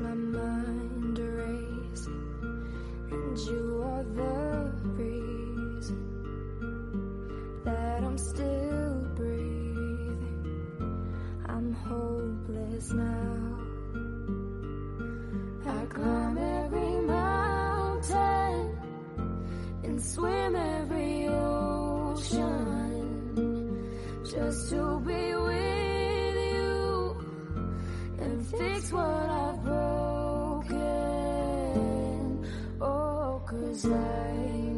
My mind racing. And you are the reason that I'm still breathing. I'm hopeless now. I climb every mountain and swim every ocean just to be with fix what I've broken. Oh, cause I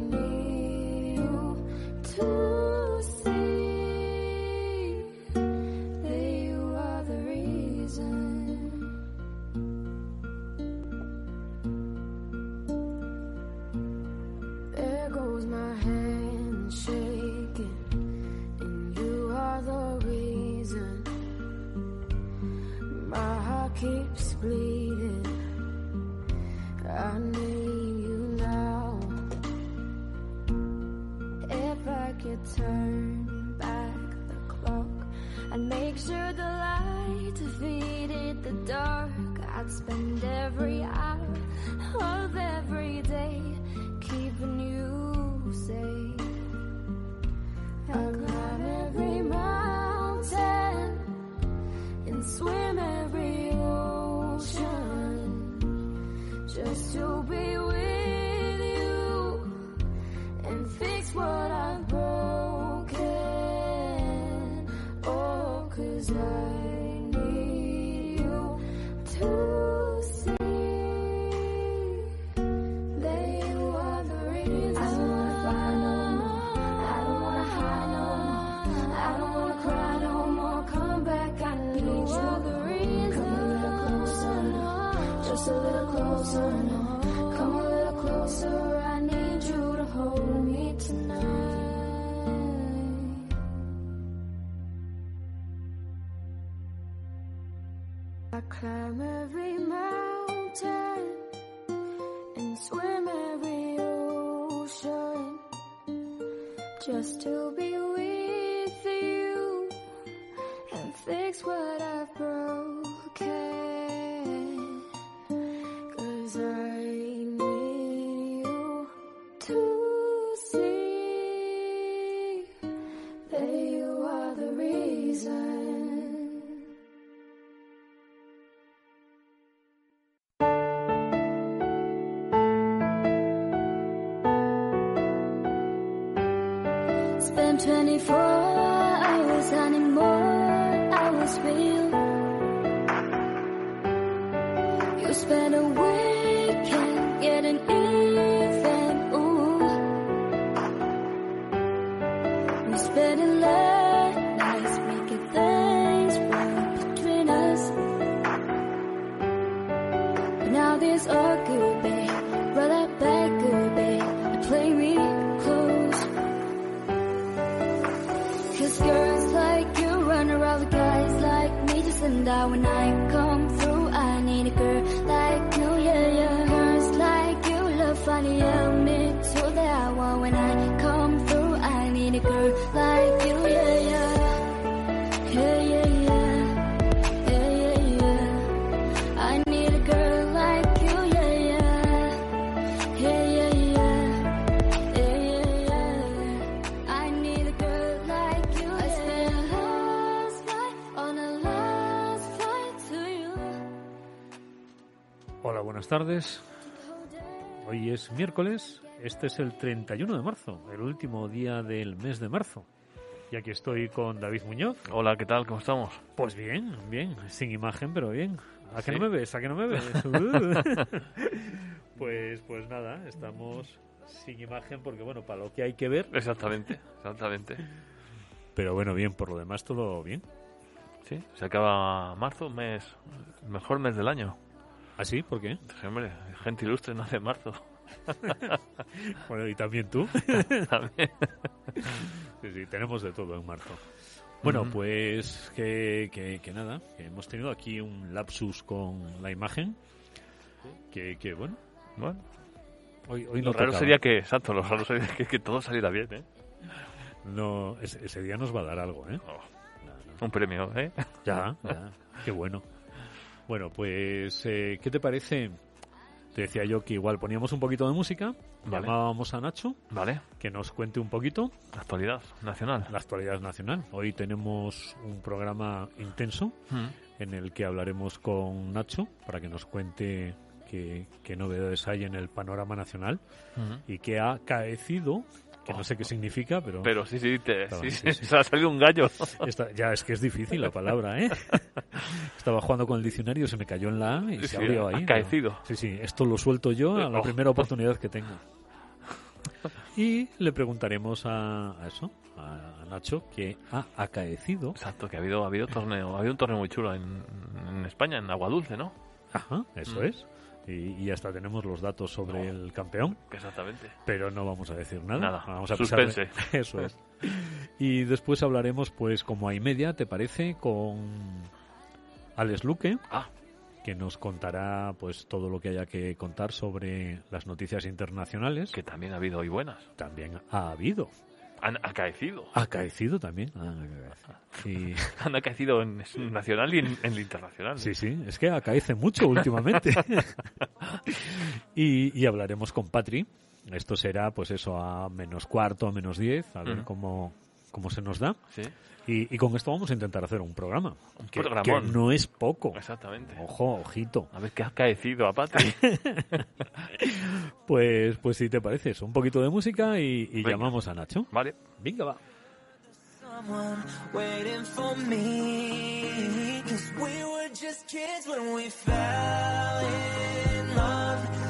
need you to keeps bleeding. I need you now. If I could turn back the clock, I'd make sure the light defeated the dark. I'd spend every hour of every just to be with you and fix what I've Tardes. Hoy es miércoles, este es el 31 de marzo, el último día del mes de marzo. Y aquí estoy con David Muñoz. Hola, ¿qué tal? ¿Cómo estamos? Pues bien, bien, sin imagen, pero bien. ¿A Sí. no me ves? ¿A que no me ves? Pues, pues nada, estamos sin imagen porque, bueno, para lo que hay que ver. Exactamente, exactamente. Pero bueno, bien, por lo demás todo bien. Sí, se acaba marzo, mes, mejor mes del año. ¿Ah, sí? ¿Por qué? Hombre, gente ilustre nace en marzo. Bueno, y también tú. También. Sí, sí, tenemos de todo en marzo. Bueno, Ujú. pues que, que, que nada, que hemos tenido aquí un lapsus con la imagen. Que, que bueno, Bueno, hoy, hoy lo no raro tocaba. sería que, exacto, lo raro sería que, que todo saliera bien, ¿eh? No, ese, ese día nos va a dar algo, ¿eh? Oh, un premio, ¿eh? Ya, ya. Qué bueno. Bueno, pues, eh, ¿qué te parece? Te decía yo que igual poníamos un poquito de música, Vale. llamábamos a Nacho, Vale, que nos cuente un poquito actualidad nacional. la actualidad nacional. Hoy tenemos un programa intenso Mm. en el que hablaremos con Nacho para que nos cuente qué, qué novedades hay en el panorama nacional Mm. y qué ha caecido, que no sé qué significa, pero, Pero sí, sí, te, Estaba- sí, sí, sí, sí. se ha salido un gallo. ya es que es difícil la palabra, ¿eh? Estaba jugando con el diccionario, se me cayó en la A y se abrió ahí. ¿no? acaecido. Sí, sí, esto lo suelto yo a la Oh. primera oportunidad que tenga. Y le preguntaremos a, a eso, a, a Nacho, qué ha acaecido. Exacto, que ha habido, ha habido torneo, ha habido un torneo muy chulo en, en España, en Agua Dulce, ¿no? Ajá, eso Mm. es. Y, y hasta tenemos los datos sobre el campeón, Exactamente. pero no vamos a decir nada. Nada, Vamos a suspense. pisarle. Eso es. Y después hablaremos, pues, como hay media, ¿te parece? Con Alex Luque, Ah, que nos contará, pues, todo lo que haya que contar sobre las noticias internacionales. que también ha habido hoy buenas. también ha habido. Han acaecido. Ha caecido también. Ah, y, Han acaecido en nacional y en, en el internacional. sí, sí, es que acaece mucho últimamente. y, y hablaremos con Patri. Esto será, pues eso, a menos cuarto, a menos diez, a ver cómo, cómo se nos da. Sí, Y, y con esto vamos a intentar hacer un programa. Un que, que no es poco. exactamente. Ojo, ojito. A ver qué ha acaecido a Patri. Pues, pues si te parece eso, un poquito de música y, y llamamos a Nacho. vale. Venga, va. someone waiting for me. Cause we were just kids when we fell in love,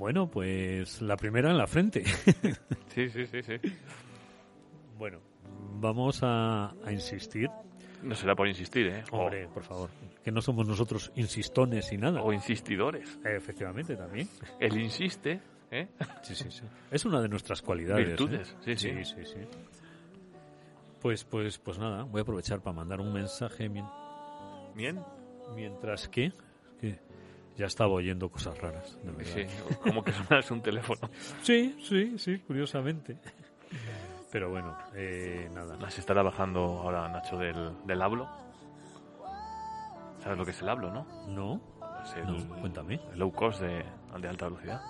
Bueno, pues la primera en la frente. Sí, sí, sí, sí. bueno, vamos a, a insistir. No será por insistir, ¿eh? Hombre, por favor, que no somos nosotros insistones y nada. O, insistidores. Eh, Efectivamente, también. El insiste, ¿eh? Sí, sí, sí. Es una de nuestras cualidades. Virtudes, ¿eh? sí, sí. sí, sí. Pues, pues, pues nada, voy a aprovechar para mandar un mensaje Bien. mientras que ya estaba oyendo cosas raras, de verdad. Sí, como que sonase un teléfono. Sí, sí, sí, curiosamente. Pero bueno, eh, nada. Se estará bajando ahora Nacho del, del hablo. ¿Sabes lo que es el hablo, no? ¿No? Es el, No, cuéntame. el low cost de, de alta velocidad.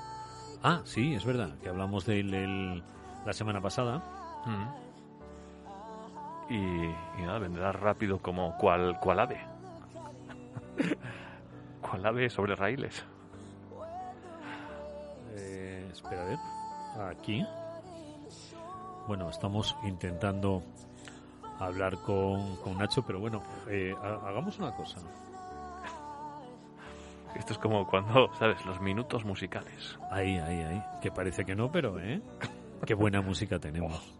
Ah, sí, es verdad, que hablamos de él el- la semana pasada. Mm. Y, y nada, vendrá rápido como cual, cual ave. cual ave sobre raíles. Eh, espera a ver. Aquí. Bueno, estamos intentando hablar con, con Nacho, pero bueno, eh, ha- hagamos una cosa. Esto es como cuando, ¿sabes? Los minutos musicales. Ahí, ahí, ahí. Que parece que no, pero ¿eh? Qué buena música tenemos.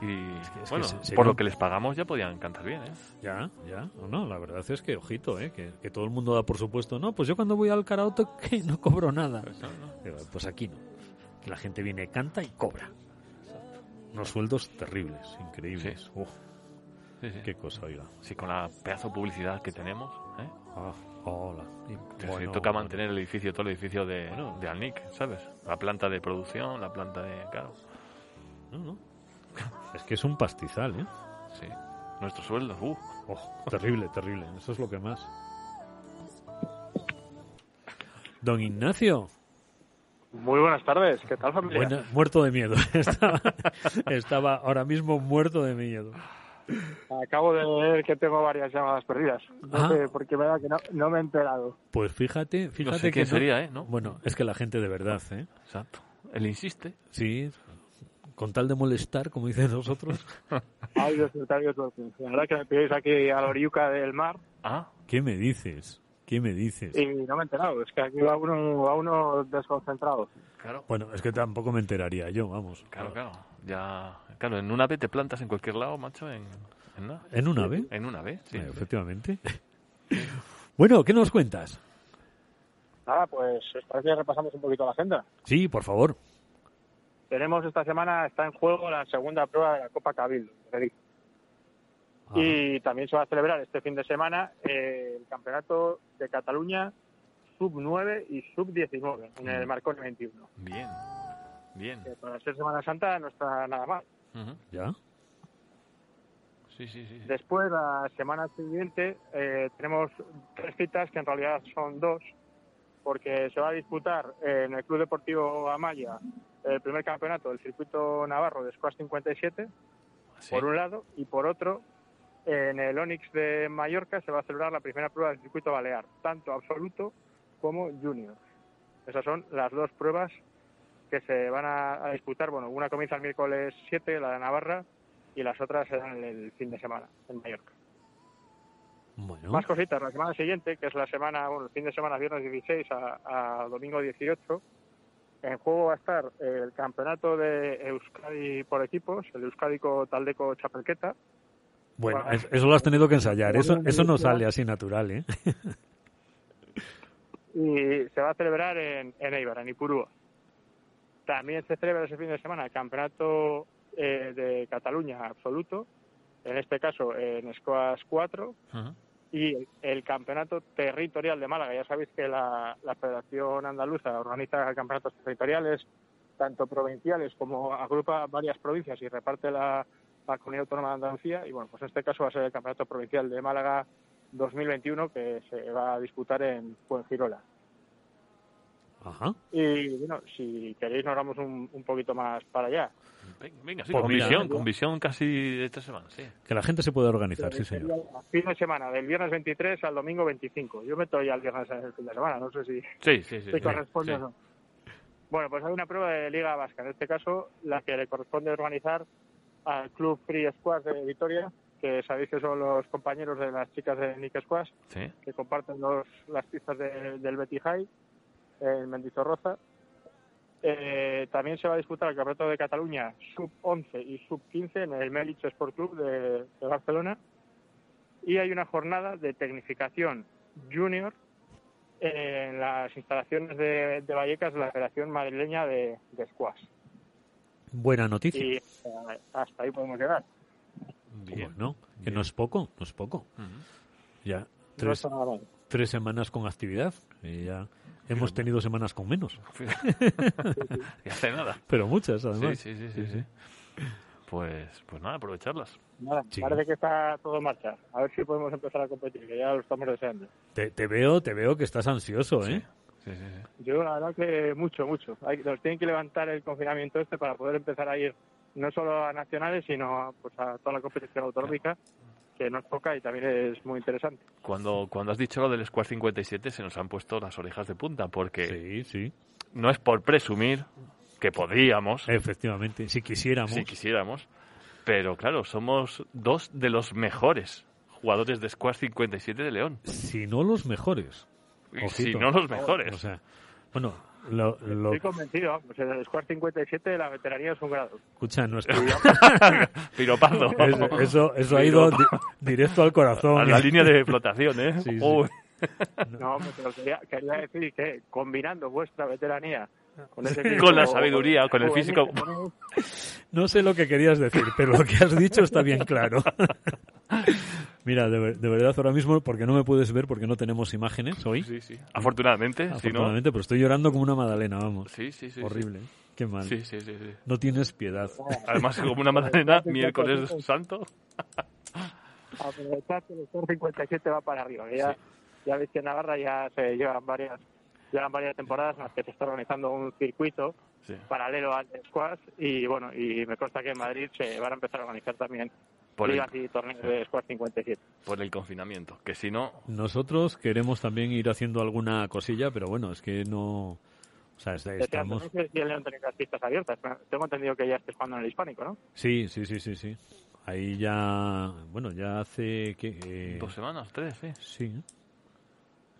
Y que- es que bueno, se- por lo que les pagamos ya podían cantar bien, ¿eh? Ya, ya. No, no, la verdad es que, ojito, ¿eh? Que, que todo el mundo da por supuesto. No, pues yo cuando voy al karaoke que no cobro nada. No, no. Digo, Pues aquí no. Que la gente viene, canta y cobra. Unos sueldos terribles, increíbles. Sí. Uf, Sí, sí. qué cosa, oiga. Sí, con la pedazo de publicidad que tenemos, ¿eh? Ah, hola. Bueno, toca mantener el edificio, todo el edificio de, Bueno. de Alnic, ¿sabes? La planta de producción, la planta de... Claro, No, no. Es que es un pastizal, ¿eh? sí. Nuestro sueldo, uh. Oh, terrible, terrible. Eso es lo que más. Don Ignacio, Muy buenas tardes, ¿qué tal familia? buena- muerto de miedo. Estaba, estaba ahora mismo muerto de miedo. Acabo de ver que tengo varias llamadas perdidas. No Ah. sé por qué me da que no, no me he enterado. Pues fíjate, No fíjate sé que no- sería, ¿eh? ¿No? Bueno, es que la gente de verdad, ¿eh? Exacto. Él insiste. Sí, con tal de molestar, como dicen nosotros. Ay, Dios. La verdad que me pilláis aquí a la oriuca del mar Ah, ¿Qué me dices? ¿Qué me dices? y no me he enterado. Es que aquí va uno, va uno desconcentrado. claro. Bueno, es que tampoco me enteraría yo, vamos. Claro, claro. Ya... Claro, en una vez te plantas en cualquier lado, macho, en... En, nada. ¿En un ave? En una vez, sí. Eh, efectivamente. bueno, ¿qué nos cuentas? Nada, pues os parece que repasamos un poquito la agenda. Sí, por favor. Tenemos esta semana, está en juego la segunda prueba de la Copa Cabildo. Ah, Y también se va a celebrar este fin de semana eh, el Campeonato de Cataluña Sub-9 y Sub-19 en el Marconi 21. Bien. Bien. Que para ser Semana Santa no está nada mal. ¿Ya? Sí, sí, sí. Después, la semana siguiente, eh, tenemos tres citas que en realidad son dos, porque se va a disputar en el Club Deportivo Amaya el primer campeonato del circuito navarro de Squash 57, Sí. por un lado, y por otro, en el Onix de Mallorca se va a celebrar la primera prueba del circuito balear, tanto absoluto como junior. Esas son las dos pruebas que se van a, a disputar. Bueno, una comienza el miércoles 7, la de Navarra, y las otras serán el fin de semana en Mallorca. Bueno. Más cositas, la semana siguiente, que es la semana, bueno, el fin de semana, viernes 16 a, a domingo 18, en juego va a estar el campeonato de Euskadi por equipos, el Euskadico Taldeco Chapelqueta, Bueno, es- eso lo has tenido que ensayar. Eso, eso no sale así natural, ¿eh? y se va a celebrar en, en Eibar, en Ipurúa. También se celebra ese fin de semana el campeonato eh, de Cataluña absoluto, en este caso en Squash 4, Ujú. Y el, campeonato territorial de Málaga. Ya sabéis que la, Federación Andaluza organiza campeonatos territoriales, tanto provinciales como agrupa varias provincias y reparte la, la Comunidad Autónoma de Andalucía. Y bueno, pues en este caso va a ser el campeonato provincial de Málaga 2021 que se va a disputar en Fuengirola. Ajá. Y bueno, si queréis nos vamos un, un poquito más para allá. Ven- Venga, sí, Pues con mira, visión, con visión casi de esta semana, sí. Que la gente se puede organizar, sí, señor. Fin de semana, del viernes 23 al domingo 25. Yo meto ya el viernes en el fin de semana, no sé si... Sí, sí, sí. ¿Te sí, corresponde sí. o no? Bueno, pues hay una prueba de Liga Vasca, en este caso la que le corresponde organizar al Club Free Squash de Vitoria, que sabéis que son los compañeros de las chicas de Nick Squash, Sí. que comparten los, las pistas de- del Betty High en Mendizorroza. Eh, también se va a disputar el Campeonato de Cataluña sub-11 y sub-15 en el Melich Sport Club de, de Barcelona. Y hay una jornada de tecnificación junior en las instalaciones de, de Vallecas de la Federación Madrileña de, de Squash. Buena noticia. Y eh, hasta ahí podemos llegar. Bien. Bueno, que no es poco, no es poco. Ya No tres, tres semanas con actividad. y ya hemos tenido semanas con menos, y hace nada. pero muchas Sí, además. sí, sí, sí, sí. Pues, pues nada, aprovecharlas. Nada, Sí. parece que está todo en marcha. A ver si podemos empezar a competir, que ya lo estamos deseando. Te, te veo, te veo que estás ansioso, ¿eh? Sí, sí, sí. Yo la verdad que mucho, mucho. Hay, nos tienen que levantar el confinamiento este para poder empezar a ir no solo a nacionales, sino pues a toda la competición autonómica que nos toca y también es muy interesante. Cuando, cuando has dicho lo del Square 57 se nos han puesto las orejas de punta porque Sí, sí, no es por presumir que podríamos, efectivamente. Si quisiéramos. si quisiéramos, pero claro, somos dos de los mejores jugadores de Square 57 de León. Si no los mejores. Y si Ojito. no los mejores. O sea, bueno, lo, lo- Estoy convencido, pues en el Square 57 la veteranía es un grado. escucha, nuestro, Piropazo. eso, eso, eso ha ido di- directo al corazón. A la línea de flotación, ¿eh? Sí, sí. Uy. No, pero quería, quería decir que combinando vuestra veteranía con, ese Con la físico sabiduría, con el físico. No sé lo que querías decir, pero lo que has dicho está bien claro. Mira, de, ver- de verdad ahora mismo, porque no me puedes ver, porque no tenemos imágenes hoy, Sí, sí. Afortunadamente, si no. afortunadamente, pero estoy llorando como una magdalena, vamos. Sí, sí, sí. sí. Horrible, qué mal. Sí, sí, sí, sí. No tienes piedad. Además, como una madalena, miércoles santo. aprovechar que el Square 57 va para arriba. Ya, Sí. ya veis que en Navarra ya se llevan varias llevan varias temporadas en las que se está organizando un circuito Sí. paralelo al squash y bueno y me consta que en Madrid se van a empezar a organizar también Por el, ligas y torneos de squash 57. por el confinamiento. Que si no, Nosotros queremos también ir haciendo alguna cosilla, pero bueno, es que no... O sea, es- estamos... No sé si el León tiene las pistas abiertas. pero Tengo entendido que ya estés jugando en el hispánico, ¿no? Sí, sí, sí, sí, sí. Ahí ya... Bueno, ya hace... que eh, dos semanas, tres, sí. Sí, ¿eh?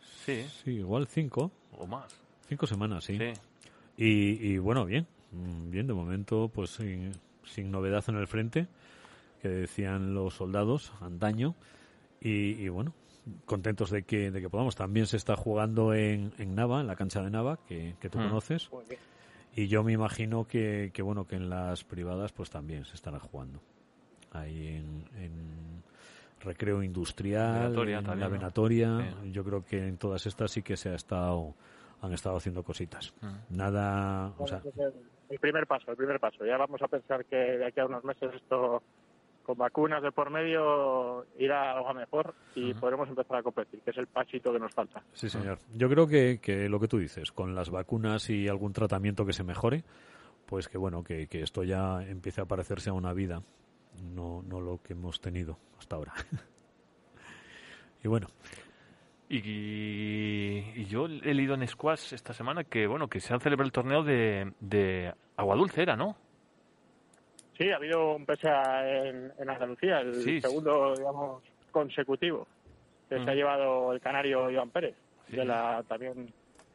Sí, sí, igual cinco. o más. Cinco semanas, sí. Sí. Y, y bueno, bien, mm, bien, de momento, pues sin, sin novedad en el frente, que decían los soldados antaño. Y, y bueno, contentos de que, de que podamos. También se está jugando en, en Nava, en la cancha de Nava, que, que tú Mm. conoces. Y yo me imagino que, que, bueno, que en las privadas pues también se estará jugando. Ahí en, en Recreo Industrial, Venatoria en también, la. Venatoria. Yo creo que en todas estas sí que se ha estado, han estado haciendo cositas. Mm. Nada, o sea, el primer paso, el primer paso. Ya vamos a pensar que de aquí a unos meses esto con vacunas de por medio irá algo a mejor y podremos empezar a competir, que es el pasito que nos falta. Sí, señor. Yo creo que, que lo que tú dices, con las vacunas y algún tratamiento que se mejore, pues que bueno, que, que esto ya empiece a parecerse a una vida, no, no lo que hemos tenido hasta ahora. y bueno, Y, y yo he leído en Squash esta semana que, bueno, que se ha celebrado el torneo de, de Agua Dulce, ¿era, no? Sí, ha habido un PSA en, en Andalucía, el Sí, sí. segundo, digamos, consecutivo que se ha Mm. llevado el canario Iván Pérez, Sí. de la también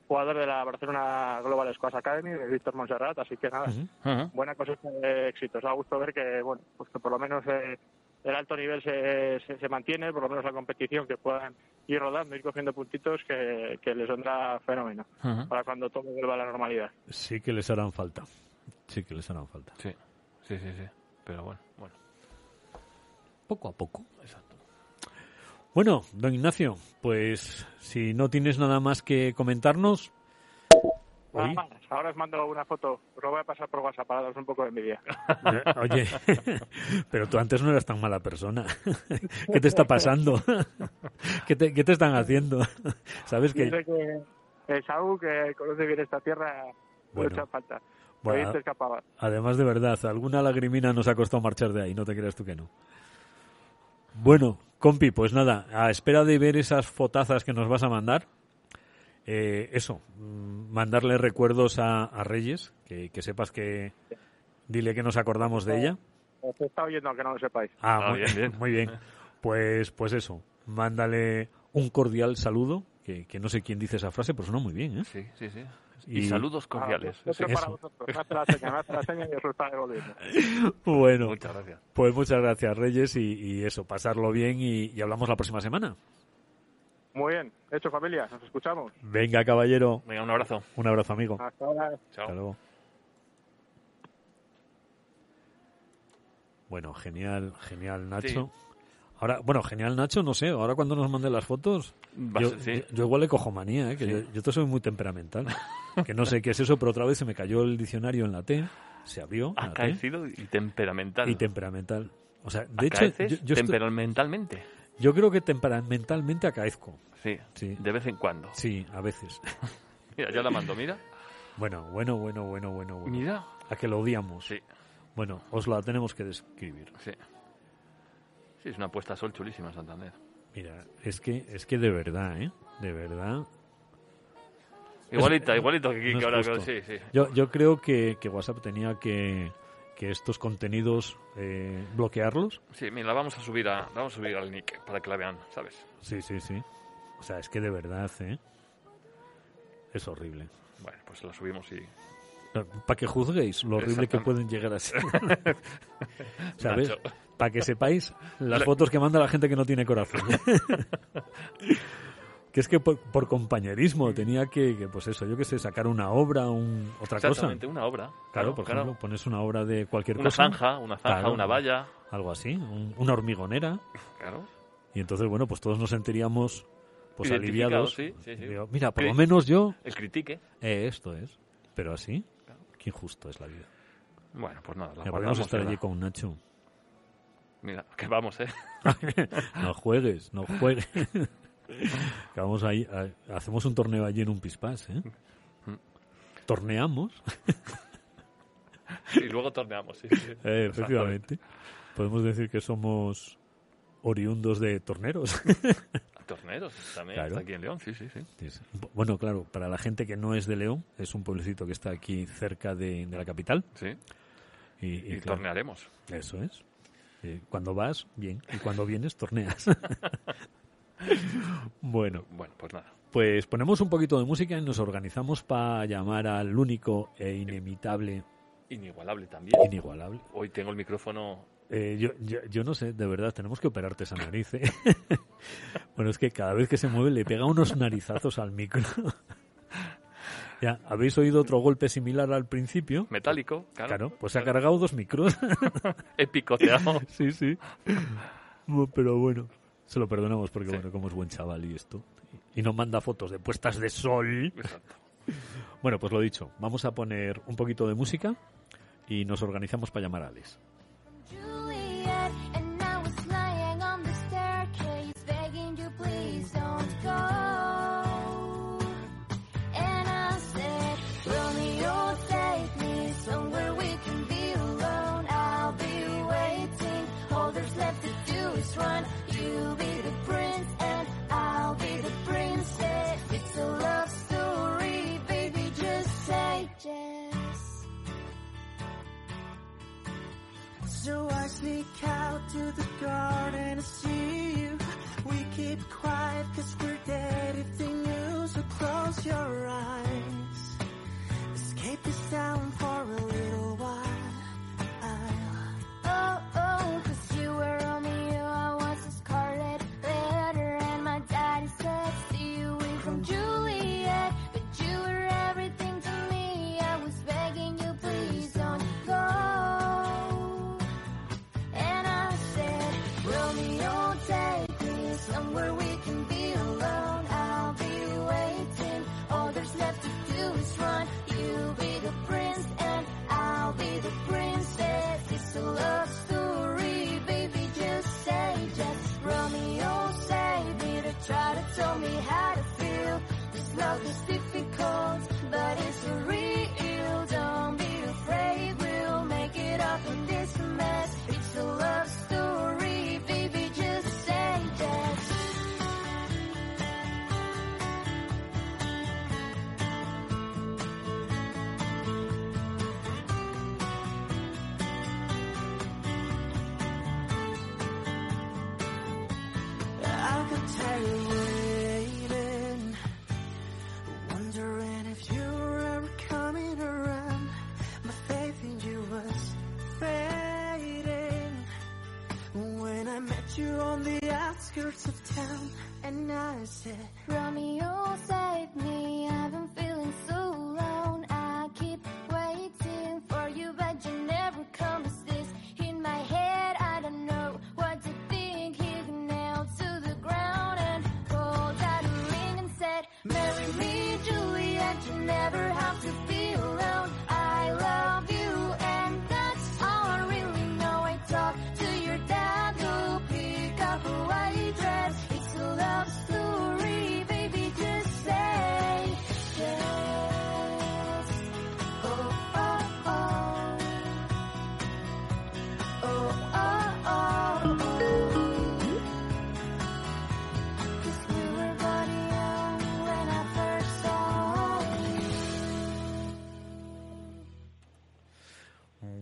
jugador de la Barcelona Global Squash Academy, de Víctor Monserrat, así que nada, Ujú. Ajá. buena cosecha de éxitos. Da gusto ver que, bueno, pues que por lo menos eh, el alto nivel se, se, se mantiene, por lo menos la competición, que puedan ir rodando, ir cogiendo puntitos, que, que les vendrá fenómeno para cuando todo vuelva a la normalidad. sí que les harán falta. Sí que les harán falta. Sí, sí, sí, sí. Pero bueno, bueno. Poco a poco. Exacto. Bueno, don Ignacio, pues si no tienes nada más que comentarnos, Nada más. Ahora os mando una foto, os lo voy a pasar por WhatsApp para daros un poco de envidia. Oye, pero tú antes no eras tan mala persona. ¿Qué te está pasando? ¿Qué te, qué te están haciendo? ¿Sabes que que Saúl, que conoce bien esta tierra, Bueno. mucha falta. Bueno. Te además de verdad, alguna lagrimina nos ha costado marchar de ahí, no te creas tú que no? Bueno, compi, pues nada, a espera de ver esas fotazas que nos vas a mandar, eh, eso, mm, mandarle recuerdos a, a Reyes, que, que sepas que dile que nos acordamos de ella. Os estado oyendo, aunque no lo sepáis. Ah, Ah, muy bien, bien. Muy bien. Pues, pues eso, mándale un cordial saludo que, que no sé quién dice esa frase, pero suena muy bien, ¿eh? Sí, sí, sí. Y- Y, saludos cordiales. Ah, Sí. otro para vosotros. Y. Bueno, Muchas gracias. pues muchas gracias, Reyes, y, y eso, pasarlo bien y, y hablamos la próxima semana. Muy bien. Hecho, familia. Nos escuchamos. Venga, caballero. Venga, un abrazo. Un abrazo, amigo. Hasta ahora. Chao. Hasta luego. Bueno, genial, genial, Nacho. Ahora, bueno, genial, Nacho, no sé, ahora cuando nos mande las fotos, yo, sí. yo- yo igual le cojo manía, ¿eh? que yo, yo te soy muy temperamental. que no sé qué es eso, pero otra vez se me cayó el diccionario en la T, se abrió T, Acaecido y temperamental. y temperamental. O sea, de hecho, yo, yo estoy- temperamentalmente. yo creo que temperamentalmente acaezco. Sí, Sí. de vez en cuando. Sí, a veces. Mira, ya la mando, mira. Bueno, bueno, bueno, bueno, bueno, bueno. Mira. A que lo odiamos. Sí, Bueno, os la tenemos que describir. sí. Sí, es una puesta a sol chulísima Santander. Mira, es que, es que de verdad, ¿eh? De verdad. Igualita, igualito que, no que es ahora. Sí, sí. Yo, yo creo que, que WhatsApp tenía que, que estos contenidos eh, bloquearlos. Sí, mira, la vamos a subir a, la vamos a subir al nick para que la vean, ¿sabes? Sí, sí, sí. O sea, es que de verdad, ¿eh? Es horrible. Bueno, pues la subimos y. Para que juzguéis lo horrible que pueden llegar a ser. ¿Sabes? Nacho. Para que sepáis las fotos que manda la gente que no tiene corazón. que es que por, por compañerismo tenía que, que, pues eso, yo qué sé, sacar una obra, un, otra cosa. Exactamente, una obra. Claro, por ejemplo, pones una obra de cualquier Una cosa. zanja, una zanja, Claro. una valla. Algo así, un- una hormigonera. Claro. Y entonces, bueno, pues todos nos sentiríamos pues aliviados. sí, sí, sí. Digo, Mira, por lo menos yo, El critique. eh, esto es. Pero así, qué injusto es la vida. Bueno, pues nada, la podemos estar allí con Nacho. Mira, que vamos, ¿eh? No juegues, no juegues. Que vamos ahí, a- hacemos un torneo allí en un pispás, ¿eh? Torneamos, Y luego torneamos, sí. sí. eh, efectivamente. Podemos decir que somos oriundos de torneros. Torneros también, Claro. está aquí en León, sí, sí, sí. Bueno, claro, para la gente que no es de León, es un pueblecito que está aquí cerca de, de la capital. Sí, Y, y y, claro, tornearemos. Eso es. Eh, cuando vas, bien. Y cuando vienes, torneas. bueno, Bueno, pues nada. pues ponemos un poquito de música y nos organizamos para llamar al único e inimitable, Inigualable también. inigualable. Hoy tengo el micrófono. Eh, yo, yo, yo no sé, de verdad, tenemos que operarte esa nariz. ¿eh? bueno, es que cada vez que se mueve le pega unos narizazos al micro. Ya, ¿habéis oído otro golpe similar al principio? Metálico, claro. Claro, pues se ha cargado dos micros. He picoteado. sí, sí. Pero bueno, se lo perdonamos porque, Sí. bueno, como es buen chaval y esto. Y nos manda fotos de puestas de sol. Exacto. Bueno, pues lo dicho, vamos a poner un poquito de música y nos organizamos para llamar a Alex. So I sneak out to the garden to see you. We keep quiet cause we're tired waiting, wondering if you're ever coming around. My faith in you was fading when I met you on the outskirts of town, and I said.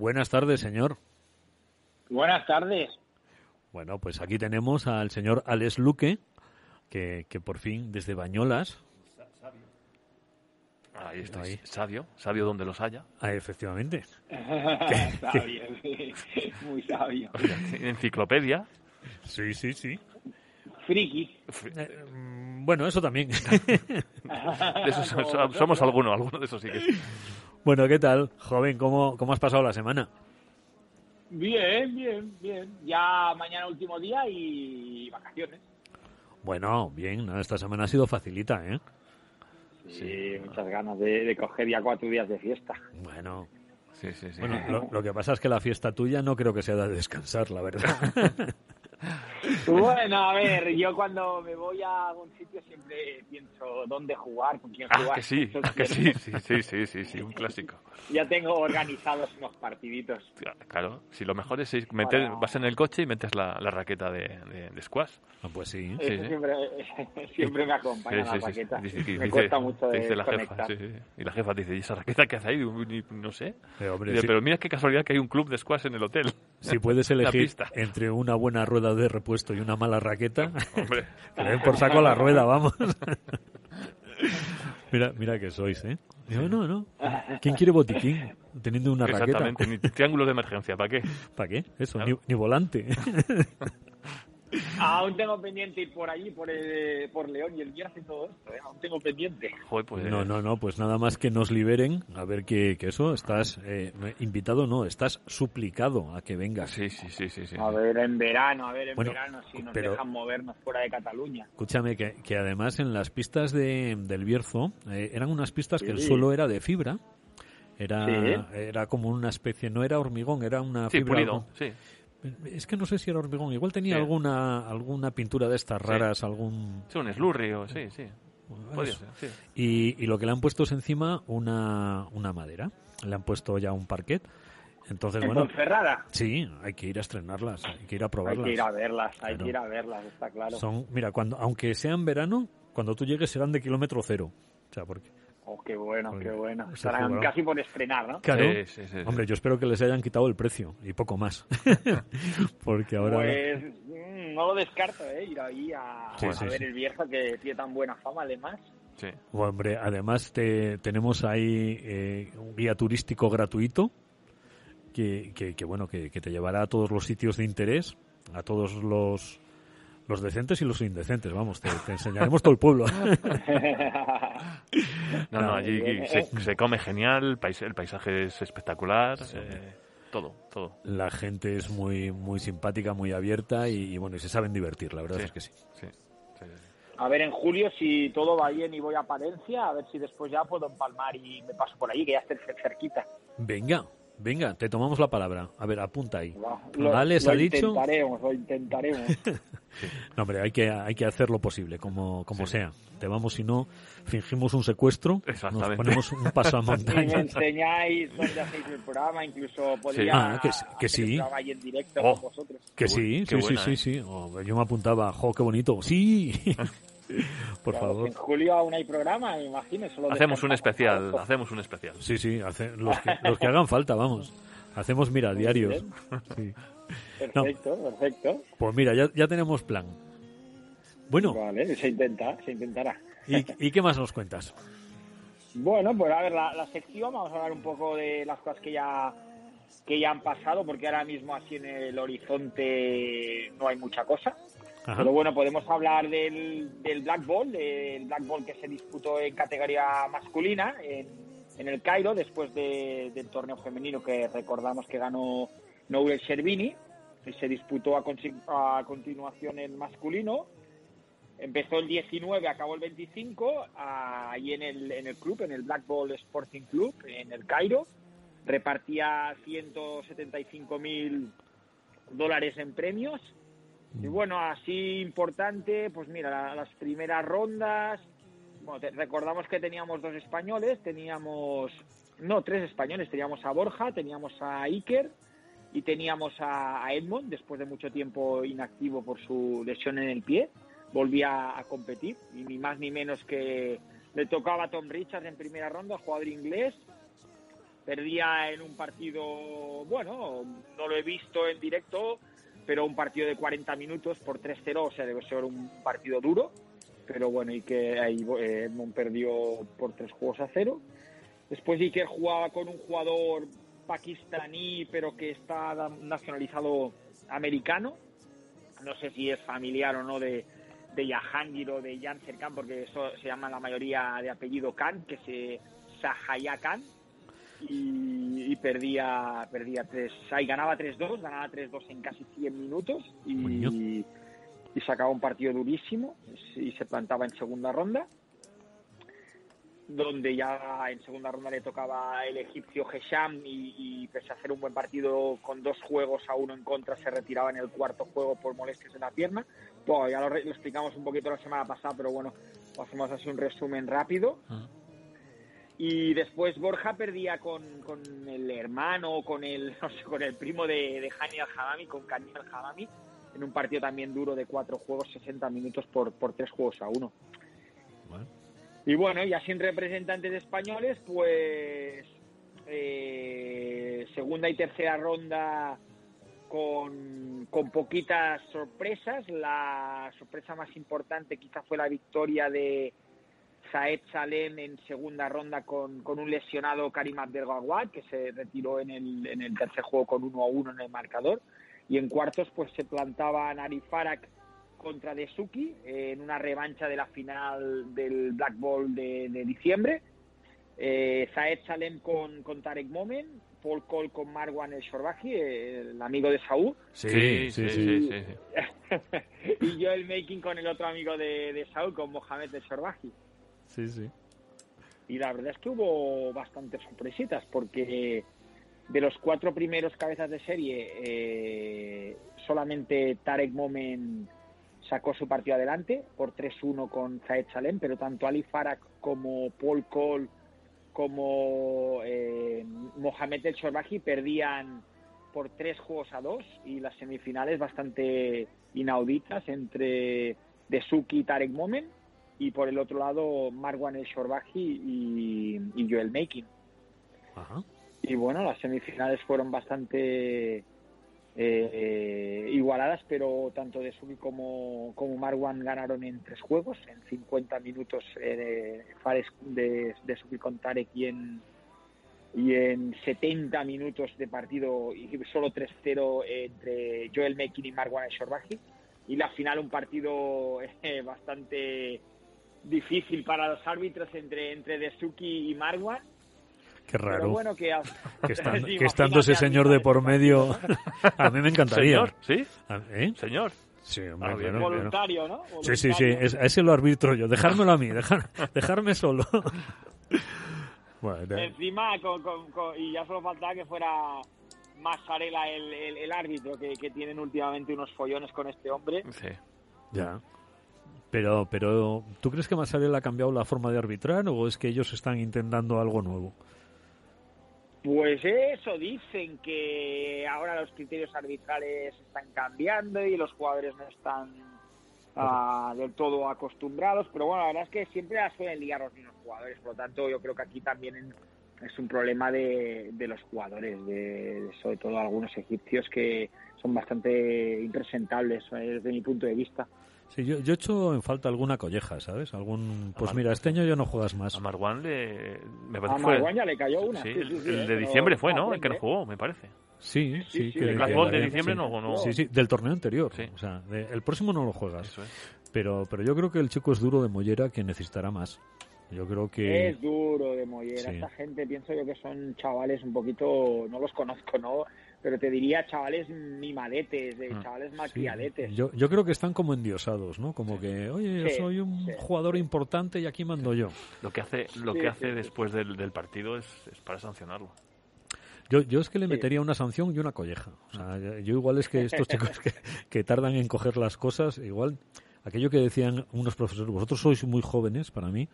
Buenas tardes, señor. Buenas tardes. Bueno, pues aquí tenemos al señor Alex Luque, que, que por fin desde Bañolas, Ahí está, Ahí. sabio, sabio donde los haya. ah, efectivamente, sabio, sí. muy sabio. Enciclopedia. sí, sí, sí. Friki. Eh, mm, bueno, eso también. De esos so- somos alguno, alguno de esos sí que. Bueno, ¿qué tal, joven? ¿Cómo, cómo has pasado la semana? Bien, bien, bien. Ya mañana último día y vacaciones. Bueno, bien, ¿no? esta semana ha sido facilita, ¿eh? Sí, muchas ganas de, de coger ya cuatro días de fiesta. Bueno, Sí, sí, sí. bueno lo, lo que pasa es que la fiesta tuya no creo que sea de descansar, la verdad. Bueno, a ver, yo cuando me voy a algún sitio siempre pienso dónde jugar, con quién Ah, jugar. que sí, ah, que sí, sí, sí, sí, sí, sí, un clásico. Ya tengo organizados unos partiditos. Claro, si lo mejor es meter, Para- vas en el coche y metes la, la raqueta de, de, de squash. Ah, pues sí. Sí, sí. Siempre, siempre me acompaña Sí, la sí, sí. raqueta. Dice me dice- cuesta mucho dice la jefa, desconectar. sí, sí. Y la jefa dice, ¿y esa raqueta que hace ahí? No sé. Eh, hombre, Dice, sí. Pero mira qué casualidad que hay un club de squash en el hotel. Si puedes elegir entre una buena rueda de repuesto y una mala raqueta, Hombre, por saco la rueda, vamos. mira, mira que sois, ¿eh? Digo, no, no. ¿Quién quiere botiquín teniendo una raqueta? exactamente, ni triángulo de emergencia, ¿para qué? ¿Para qué? Eso, Claro. ni, ni volante. Aún tengo pendiente ir por allí, por, el- por León y el Viernes y todo esto. ¿eh? Aún tengo pendiente. Joder, pues... No, no, no, pues nada más que nos liberen. A ver que, que eso, estás eh, invitado, no, estás suplicado a que vengas. Sí, sí, sí, sí. sí. A ver, en verano, a ver, en Bueno, verano, si nos pero- dejan movernos fuera de Cataluña. Escúchame, que, que además en las pistas de, del Bierzo eh, eran unas pistas que el Sí. suelo era de fibra. Era, Sí. era como una especie, no era hormigón, era una Sí, fibra. pulido, sí. Es que no sé si era hormigón, igual tenía Sí. alguna alguna pintura de estas Sí. raras, algún... Sí, un slurry o... Sí, sí. Ser, sí. Y, y lo que le han puesto es encima una, una madera. Le han puesto ya un parquet. Entonces, En bueno, Ponferrada. sí, hay que ir a estrenarlas, hay que ir a Hay probarlas. que ir a verlas, hay Claro. que ir a verlas, está claro. Son, mira, cuando aunque sea en verano, cuando tú llegues serán de kilómetro cero. O sea, porque... Oh, qué bueno, qué bueno. Estarán casi por estrenar, ¿no? Claro. Sí, sí, sí, sí. Hombre, yo espero que les hayan quitado el precio y poco más. porque ahora... Pues mm, no lo descarto, ¿eh? Ir ahí a, Sí, a sí, ver sí. el viejo que tiene tan buena fama, además. Sí. Hombre, además te, tenemos ahí eh, un guía turístico gratuito que, que, que, bueno que, que te llevará a todos los sitios de interés, a todos los los decentes y los indecentes, vamos, te, te enseñaremos todo el pueblo. No, no, allí se, se come genial, el pais- el paisaje es espectacular, eh, todo, todo. La gente es muy muy simpática, muy abierta y, y, bueno, y se saben divertir, la verdad Sí. es que sí. A ver, en julio, si todo va bien y voy a Palencia, a ver si después ya puedo empalmar y me paso por allí, que ya esté cer- cerquita. Venga, venga, te tomamos la palabra. A ver, apunta ahí. Lo, Alex lo ha dicho... intentaremos, lo intentaremos. No, hombre, hay que, hay que hacer lo posible, como, como Sí. sea. Te vamos, si no, fingimos un secuestro, nos ponemos un paso a y me montaña. enseñáis dónde hacéis el programa, incluso podría Ah, que sí, que hacer el sí. programa ahí en directo Oh. con vosotros. Que sí, sí, qué sí, buena, sí, ¿eh? sí. Oh, yo me apuntaba, jo, qué bonito. Sí. Por Claro, favor. En julio aún hay programa, me imagino. Solo Hacemos un especial, hacemos un especial. Sí, sí, hace- los, que, los que hagan falta, vamos. Hacemos, mira, diarios. Sí. Perfecto, perfecto. Pues mira, ya, ya tenemos plan. Bueno, Vale, se intenta, se intentará. ¿y, y qué más nos cuentas? Bueno, pues a ver, la, la sección, vamos a hablar un poco de las cosas que ya que ya han pasado, porque ahora mismo así en el horizonte no hay mucha cosa. Pero bueno, podemos hablar del, del Black Ball, del Black Ball que se disputó en categoría masculina en, el Cairo, después de- del torneo femenino que recordamos que ganó Noel Sherbini, y se disputó a, continuación el masculino. Empezó el 19, acabó el 25, ahí en el, en el club, en el Black Ball Sporting Club, en el Cairo. Repartía 175 mil dólares en premios. Y bueno, así importante, pues mira, la- las primeras rondas. Bueno, te- recordamos que teníamos dos españoles, teníamos. No, tres españoles. Teníamos a Borja, teníamos a Iker y teníamos a, a Edmond, después de mucho tiempo inactivo por su lesión en el pie. Volvía a competir y ni más ni menos que le tocaba a Tom Richards en primera ronda, jugador inglés. Perdía en un partido, bueno, no lo he visto en directo, pero un partido de 40 minutos por 3-0, o sea, debe ser un partido duro. Pero bueno, y que ahí eh, Edmond perdió por tres juegos a cero. Después Iker jugaba con un jugador pakistaní, pero que está nacionalizado americano. No sé si es familiar o no de, de Jahangir o de Yasser Khan, porque eso se llama la mayoría de apellido Khan, que se Sahaya Khan. Y, y perdía perdía tres, ahí ganaba 3-2, ganaba 3-2 en casi 100 minutos y, y sacaba un partido durísimo y se plantaba en segunda ronda donde ya en segunda ronda le tocaba el egipcio Hesham y, y pese a hacer un buen partido con dos juegos a uno en contra se retiraba en el cuarto juego por molestias en la pierna. Bueno, ya lo, lo explicamos un poquito la semana pasada, pero bueno, hacemos así un resumen rápido. Ah. Y después Borja perdía con, con el hermano, con el, no sé, con el primo de, de Hani al-Hamami, con Karim al-Hamami, en un partido también duro de cuatro juegos, 60 minutos por, por tres juegos a uno. Bueno. Y bueno, ya sin representantes españoles, pues eh, segunda y tercera ronda con, con poquitas sorpresas. La sorpresa más importante quizá fue la victoria de Saed Salem en segunda ronda con, con un lesionado Karim Abdelgawad, que se retiró en el, en el tercer juego con 1 a 1 en el marcador. Y en cuartos pues se plantaba Nari Farak contra Desuki eh, en una revancha de la final del Black Ball de, de diciembre. Eh, Saed Salem con, con Tarek Momen, Paul Cole con Marwan El Shorbaji, el amigo de Saúl, Sí, sí, sí. sí, sí. y Joel Making con el otro amigo de, de Saúl, con Mohamed El Shorbaji. Sí, sí. Y la verdad es que hubo bastantes sorpresitas, porque de los cuatro primeros cabezas de serie, eh, solamente Tarek Momen sacó su partido adelante por 3-1 con Zaed Salem, pero tanto Ali Farak como Paul Cole como eh, Mohamed El Shorbaji perdían por tres juegos a dos y las semifinales bastante inauditas entre Desuki y Tarek Momen y por el otro lado Marwan El Shorbaji y, y Joel Making. Ajá. Y bueno, las semifinales fueron bastante eh, igualadas, pero tanto Desuki como, como Marwan ganaron en tres juegos, en 50 minutos eh, de Fares de, Desuki con Tarek y en, y en 70 minutos de partido y solo 3-0 entre Joel Mekin y Marwan Shorbaji. Y la final un partido eh, bastante difícil para los árbitros entre, entre Desuki y Marwan. Qué Pero raro. bueno, que, que, estando, Sí, que estando ese señor de por medio, a mí me encantaría. Señor, ¿sí? ¿Eh? Señor. Sí, hombre, Ah, bien. claro, claro. voluntario, ¿no? Sí, sí, sí, Voluntario. es- a ese lo arbitro yo. Dejármelo a mí, dejar, dejarme solo. bueno, de- Encima, con- con- con- y ya solo faltaba que fuera Masarela el, el, el árbitro, que, que tienen últimamente unos follones con este hombre. Sí. ya. Pero, pero, ¿tú crees que Masarela ha cambiado la forma de arbitrar o es que ellos están intentando algo nuevo? Pues eso, dicen que ahora los criterios arbitrales están cambiando y los jugadores no están ah, del todo acostumbrados, pero bueno, la verdad es que siempre las suelen liar los mismos jugadores, por lo tanto yo creo que aquí también es un problema de, de los jugadores, de, de sobre todo algunos egipcios que son bastante impresentables eh, desde mi punto de vista. Sí, yo, yo echo en falta alguna colleja, ¿sabes? Algún, pues mira, este año ya no juegas más. A Marwan le... Me parece A fue... Marwan ya le cayó una. Sí, sí, el, sí, sí, el de diciembre fue, ¿no? El que no jugó, me parece. Sí, sí, Sí, sí, que el que- Black Ball de diciembre sí. no, no... Sí, sí, del torneo anterior. Sí. O sea, de- el próximo no lo juegas. Eso es. Pero, pero yo creo que el chico es duro de mollera que necesitará más. Yo creo que... Es duro de Mollera. Sí. Esta gente pienso yo que son chavales un poquito, no los conozco, ¿no? Pero te diría chavales mimadetes, de chavales Sí, malcriadetes. yo, yo creo que están como endiosados, ¿no? Como que, oye, yo Sí, soy un sí. jugador importante y aquí mando yo. Lo que hace, lo Sí, que sí, hace sí. después del, del partido es, es para sancionarlo. Yo, yo es que le Sí. metería una sanción y una colleja. O sea, yo igual es que estos chicos que, que tardan en coger las cosas, igual aquello que decían unos profesores, vosotros sois muy jóvenes para mí,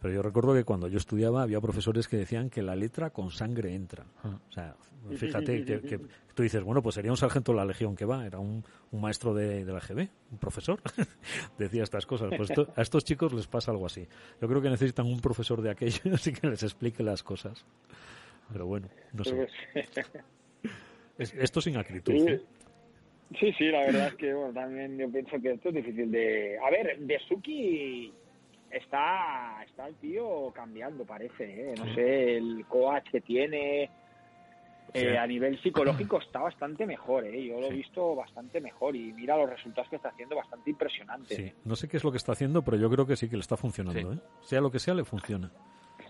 pero yo recuerdo que cuando yo estudiaba había profesores que decían que la letra con sangre entra. O sea, fíjate que, que tú dices, bueno, pues sería un sargento de la legión que va, era un, un maestro de, de la GB, un profesor, decía estas cosas. Pues esto- a estos chicos les pasa algo así. Yo creo que necesitan un profesor de aquellos y que les explique las cosas. Pero bueno, no sé. Es- esto sin acritud. ¿eh? Sí, sí, la verdad es que bueno, también yo pienso que esto es difícil de... A ver, de Suki está, está el tío cambiando, parece. ¿eh? No sé, el coach que tiene eh, Sí. a nivel psicológico está bastante mejor. ¿eh? Yo lo he visto bastante mejor y mira los resultados que está haciendo, bastante impresionantes. Sí, no sé qué es lo que está haciendo, pero yo creo que sí que le está funcionando. ¿eh? Sea lo que sea, le funciona.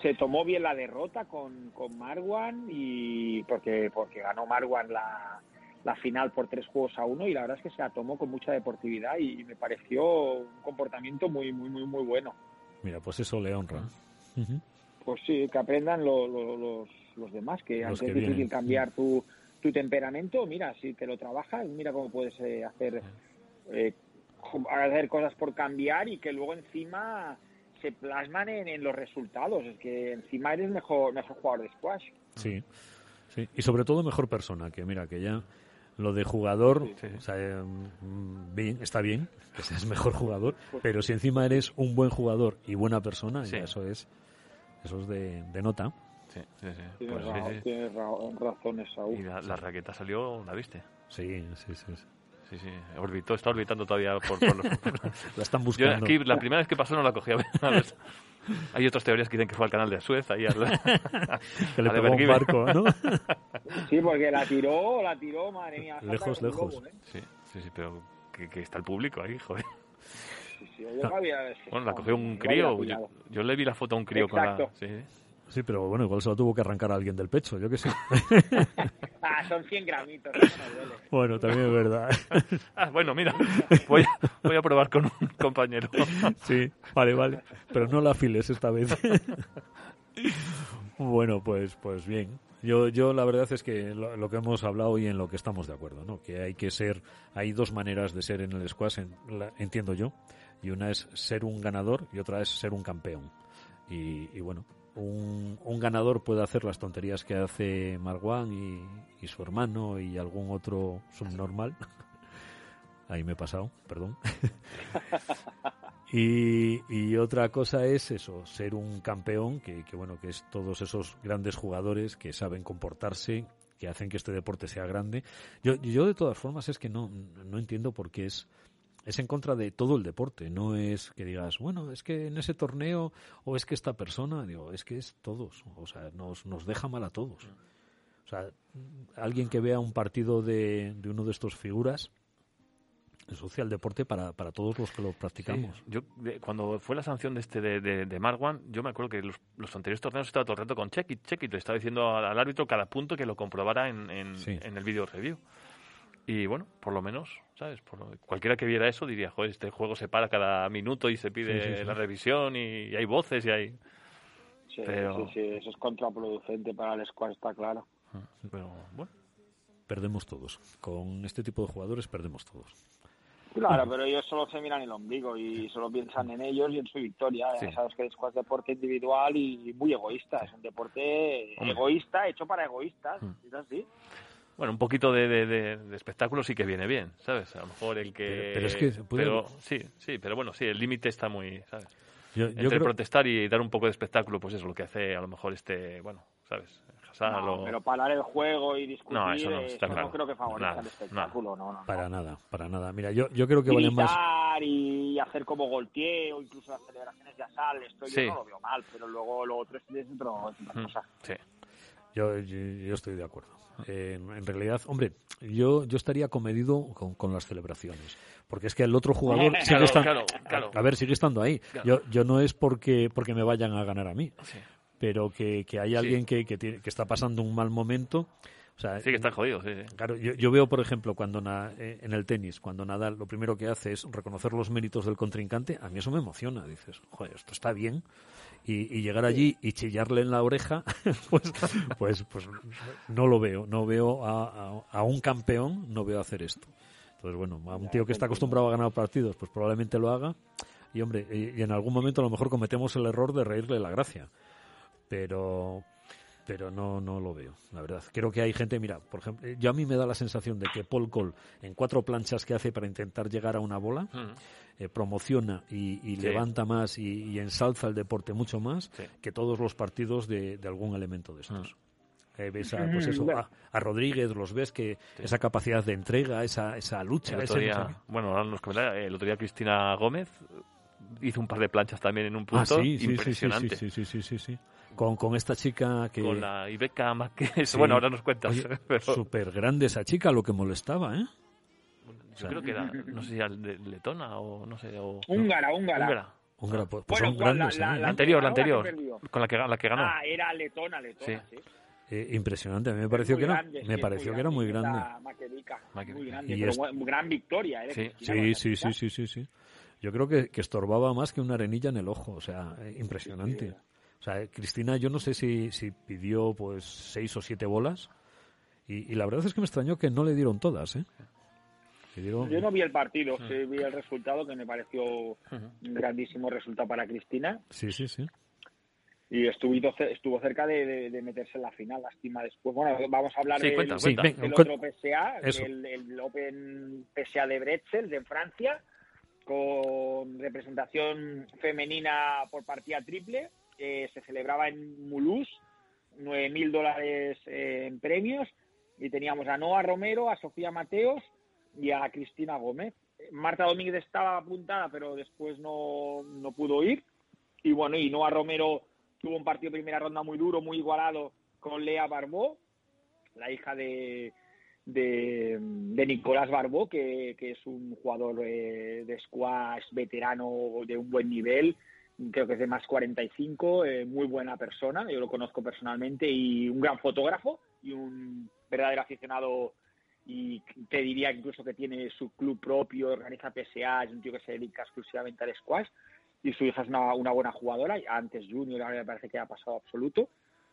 se tomó bien la derrota con, con Marwan y porque porque ganó Marwan la, la final por tres juegos a uno y la verdad es que se la tomó con mucha deportividad y me pareció un comportamiento muy muy muy muy bueno Mira, pues eso le honra. Ujú. pues sí que aprendan lo- lo- los, los demás que Los que es difícil vienen. cambiar tu, tu temperamento mira si te lo trabajas mira cómo puedes eh, hacer eh, hacer cosas por cambiar y que luego encima se plasman en, en los resultados es que encima eres mejor mejor jugador de squash Sí, sí. Y sobre todo mejor persona, que mira, que ya lo de jugador, Sí. o sea, mm, bien, está bien que seas mejor jugador, pero si encima eres un buen jugador y buena persona, Sí. ya eso es, eso es de, de nota. Sí, sí, sí. Tienes, Pues ra- sí. tienes ra- razón, Saúl. Y la, la raqueta salió, ¿la viste? Sí, sí, sí. sí. Sí, sí. Orbitó, está orbitando todavía por, por los... La están Yo buscando. aquí, la primera vez que pasó no la cogí a ver. a ver. Hay otras teorías que dicen que fue al canal de Suez, ahí al... que le pegó un barco, ¿no? Sí, porque la tiró, la tiró, madre mía. Lejos, lejos. globo, ¿eh? Sí, sí, sí, pero que, que está el público ahí, joder. Sí, sí, yo la había- Bueno, la cogió un la crío. Yo, le vi la foto a un crío con la... Exacto. Sí, Sí, pero bueno, igual se lo tuvo que arrancar a alguien del pecho, yo que sé. Ah, son 100 gramitos, no bueno, también es verdad. Ah, bueno, mira, voy, voy a probar con un compañero. Sí, vale, vale. Pero no la afiles esta vez. bueno, pues, pues bien. Yo, yo la verdad es que lo, lo que hemos hablado y en lo que estamos de acuerdo, ¿no? Que hay que ser, hay dos maneras de ser en el squash, en- la- entiendo yo, y una es ser un ganador y otra es ser un campeón. Y, y bueno, un, un ganador puede hacer las tonterías que hace Marwan y, su hermano y algún otro subnormal. Ahí me he pasado, perdón. Y, y otra cosa es eso, ser un campeón, que, que bueno, que es todos esos grandes jugadores que saben comportarse, que hacen que este deporte sea grande. Yo, yo de todas formas es que no, no entiendo por qué es, es en contra de todo el deporte, no es que digas, bueno, es que en ese torneo, o es que esta persona, digo, es que es todos, o sea, nos, nos deja mal a todos. O sea, alguien que vea un partido de, de uno de estos figuras, ensucia el deporte para, para todos los que lo practicamos. Sí, Yo, de- cuando fue la sanción de este de, de, de Marwan, yo me acuerdo que los, los anteriores torneos estaba todo el rato con check it, check it. Le estaba diciendo al, al árbitro cada punto que lo comprobara en, en, Sí. en el video review. Y bueno, por lo menos, ¿sabes? Por lo- cualquiera que viera eso diría, joder, este juego se para cada minuto y se pide Sí, sí, sí. la revisión y, y hay voces y hay... Sí, Pero- sí, sí, eso es contraproducente para el squash, está claro. Pero bueno, Perdemos todos. Con este tipo de jugadores perdemos todos. Claro, pero ellos solo se miran el ombligo y solo piensan en ellos y en su victoria. Sí. Sabes que el squash es deporte individual y muy egoísta. Es un deporte Hombre. egoísta hecho para egoístas. Mm. Es así. Bueno, un poquito de, de, de- de espectáculo sí que viene bien, ¿sabes? A lo mejor el que... Pero- pero es que se puede- pero- sí, sí, pero bueno, sí, el límite está muy, ¿sabes? Yo, yo Entre creo, protestar y dar un poco de espectáculo, pues eso es lo que hace a lo mejor este, bueno, ¿sabes? Hassan No, o- pero parar el juego y discutir, No, eso no, está eso claro. no creo que favorezca Nada, el espectáculo. No, no, no. para nada, para nada. Mira, yo, yo creo que vale más. Y hacer como golpeo, o incluso las celebraciones de Asal, esto Sí. yo no lo veo mal, pero luego lo otro es, es otro- es otra Mm, cosa. Sí. Yo, yo, yo estoy de acuerdo. Eh, en, realidad, hombre, yo, yo estaría comedido con, con las celebraciones. Porque es que el otro jugador sigue Claro, estando. claro, claro. A ver, sigue estando ahí. Yo, yo no es porque, porque me vayan a ganar a mí. Sí. pero que, que hay alguien que, que, tiene- que está pasando un mal momento. O sea, Sí, que está jodido, sí, sí. Claro, yo, yo veo, por ejemplo, cuando na- eh, en el tenis, cuando Nadal lo primero que hace es reconocer los méritos del contrincante, a mí eso me emociona. Dices, joder, esto está bien. Y, y llegar allí y chillarle en la oreja, pues, pues, pues no lo veo. No veo a, a- a un campeón, no veo hacer esto. Entonces, bueno, a un tío que está acostumbrado a ganar partidos, pues probablemente lo haga. Y, hombre, y, y en algún momento a lo mejor cometemos el error de reírle la gracia. Pero, pero no, no lo veo, la verdad. Creo que hay gente, mira, por ejemplo, eh, yo a mí me da la sensación de que Paul Cole, en cuatro planchas que hace para intentar llegar a una bola, Mm. eh, promociona y, y Sí. levanta más y, y ensalza el deporte mucho más Sí. que todos los partidos de, de algún elemento de estos. Mm. Eh, ves a, pues eso, a, a Rodríguez, los ves que esa capacidad de entrega, esa, esa lucha, El otro no sé día, qué. bueno, ahora nos comentará, el otro día Cristina Gómez hizo un par de planchas también en un Ah, punto sí, sí, sí, sí, impresionante. sí, sí, sí, sí, sí. Con, con esta chica que... Con la Ibeca Márquez. Sí. Bueno, ahora nos cuentas. Oye, pero Súper grande esa chica, lo que molestaba, ¿eh? yo creo que era, no sé si era letona o no sé. O, Húngara, húngara. húngara. Húngara, pues, pues Bueno, son grandes, La- la- ¿eh? la- anterior, la que anterior. Con la que, la que ganó. Ah, era letona, letona, sí. Eh, impresionante, a mí me pareció que era, grande, sí, me pareció que era muy grande. Muy grande, Y pero gran victoria, ¿eh? Sí. Sí, sí, sí, sí, sí, sí. Yo creo que, que estorbaba más que una arenilla en el ojo, o sea, eh, impresionante. O sea, Cristina, yo no sé si, si pidió pues seis o siete bolas y, y la verdad es que me extrañó que no le dieron todas, ¿eh? Le dieron- Yo no vi el partido, sí vi el resultado, que me pareció un grandísimo resultado para Cristina. Sí, sí, sí. Y estuvo, estuvo cerca de, de- de meterse en la final, lástima después. Bueno, vamos a hablar Sí, del, cuenta, cuenta. otro PSA, el, el Open PSA de Bretzel de Francia, con representación femenina por partida triple. Eh, se celebraba en Mulhouse, 9.000 dólares eh, en premios. Y teníamos a Noah Romero, a Sofía Mateos y a Cristina Gómez. Marta Domínguez estaba apuntada, pero después no, no pudo ir. Y bueno, y Noah Romero tuvo un partido de primera ronda muy duro, muy igualado con Lea Barbó, la hija de, de, de Nicolás Barbó, que, que es un jugador eh, de squash veterano de un buen nivel, creo que es de más 45, eh, muy buena persona, yo lo conozco personalmente, y un gran fotógrafo y un verdadero aficionado y te diría incluso que tiene su club propio, organiza PSA, es un tío que se dedica exclusivamente al squash y su hija es una, una buena jugadora, antes junior, ahora me parece que ha pasado absoluto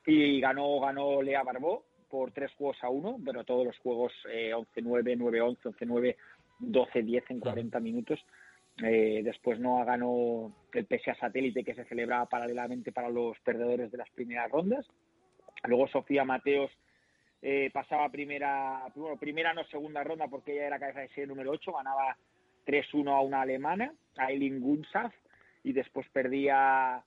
y ganó ganó Lea Barbó por tres juegos a uno, pero todos los juegos eh, 11-9, 9-11, 11-9, 12-10 en 40 minutos. Eh, después no ganó el PSA Satélite que se celebraba paralelamente para los perdedores de las primeras rondas. Luego Sofía Mateos eh, pasaba primera, bueno, primera no segunda ronda porque ella era cabeza de serie número 8, ganaba 3-1 a una alemana, a Eileen Gunsaf, y después perdía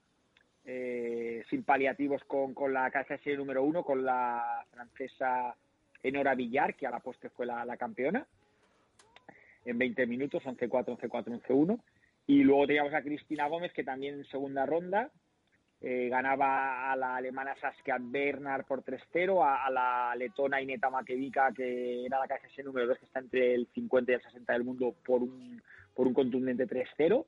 eh, sin paliativos con, con la cabeza de serie número 1, con la francesa Enora Villar, que a la postre fue la, la campeona, en 20 minutos, 11-4, 11-4, 11-1. Y luego teníamos a Cristina Gómez, que también en segunda ronda eh, ganaba a la alemana Saskia Bernard por 3-0, a, a la letona Ineta Makevica, que era la KFC número 2, que está entre el 50 y el 60 del mundo, por un, por un contundente 3-0.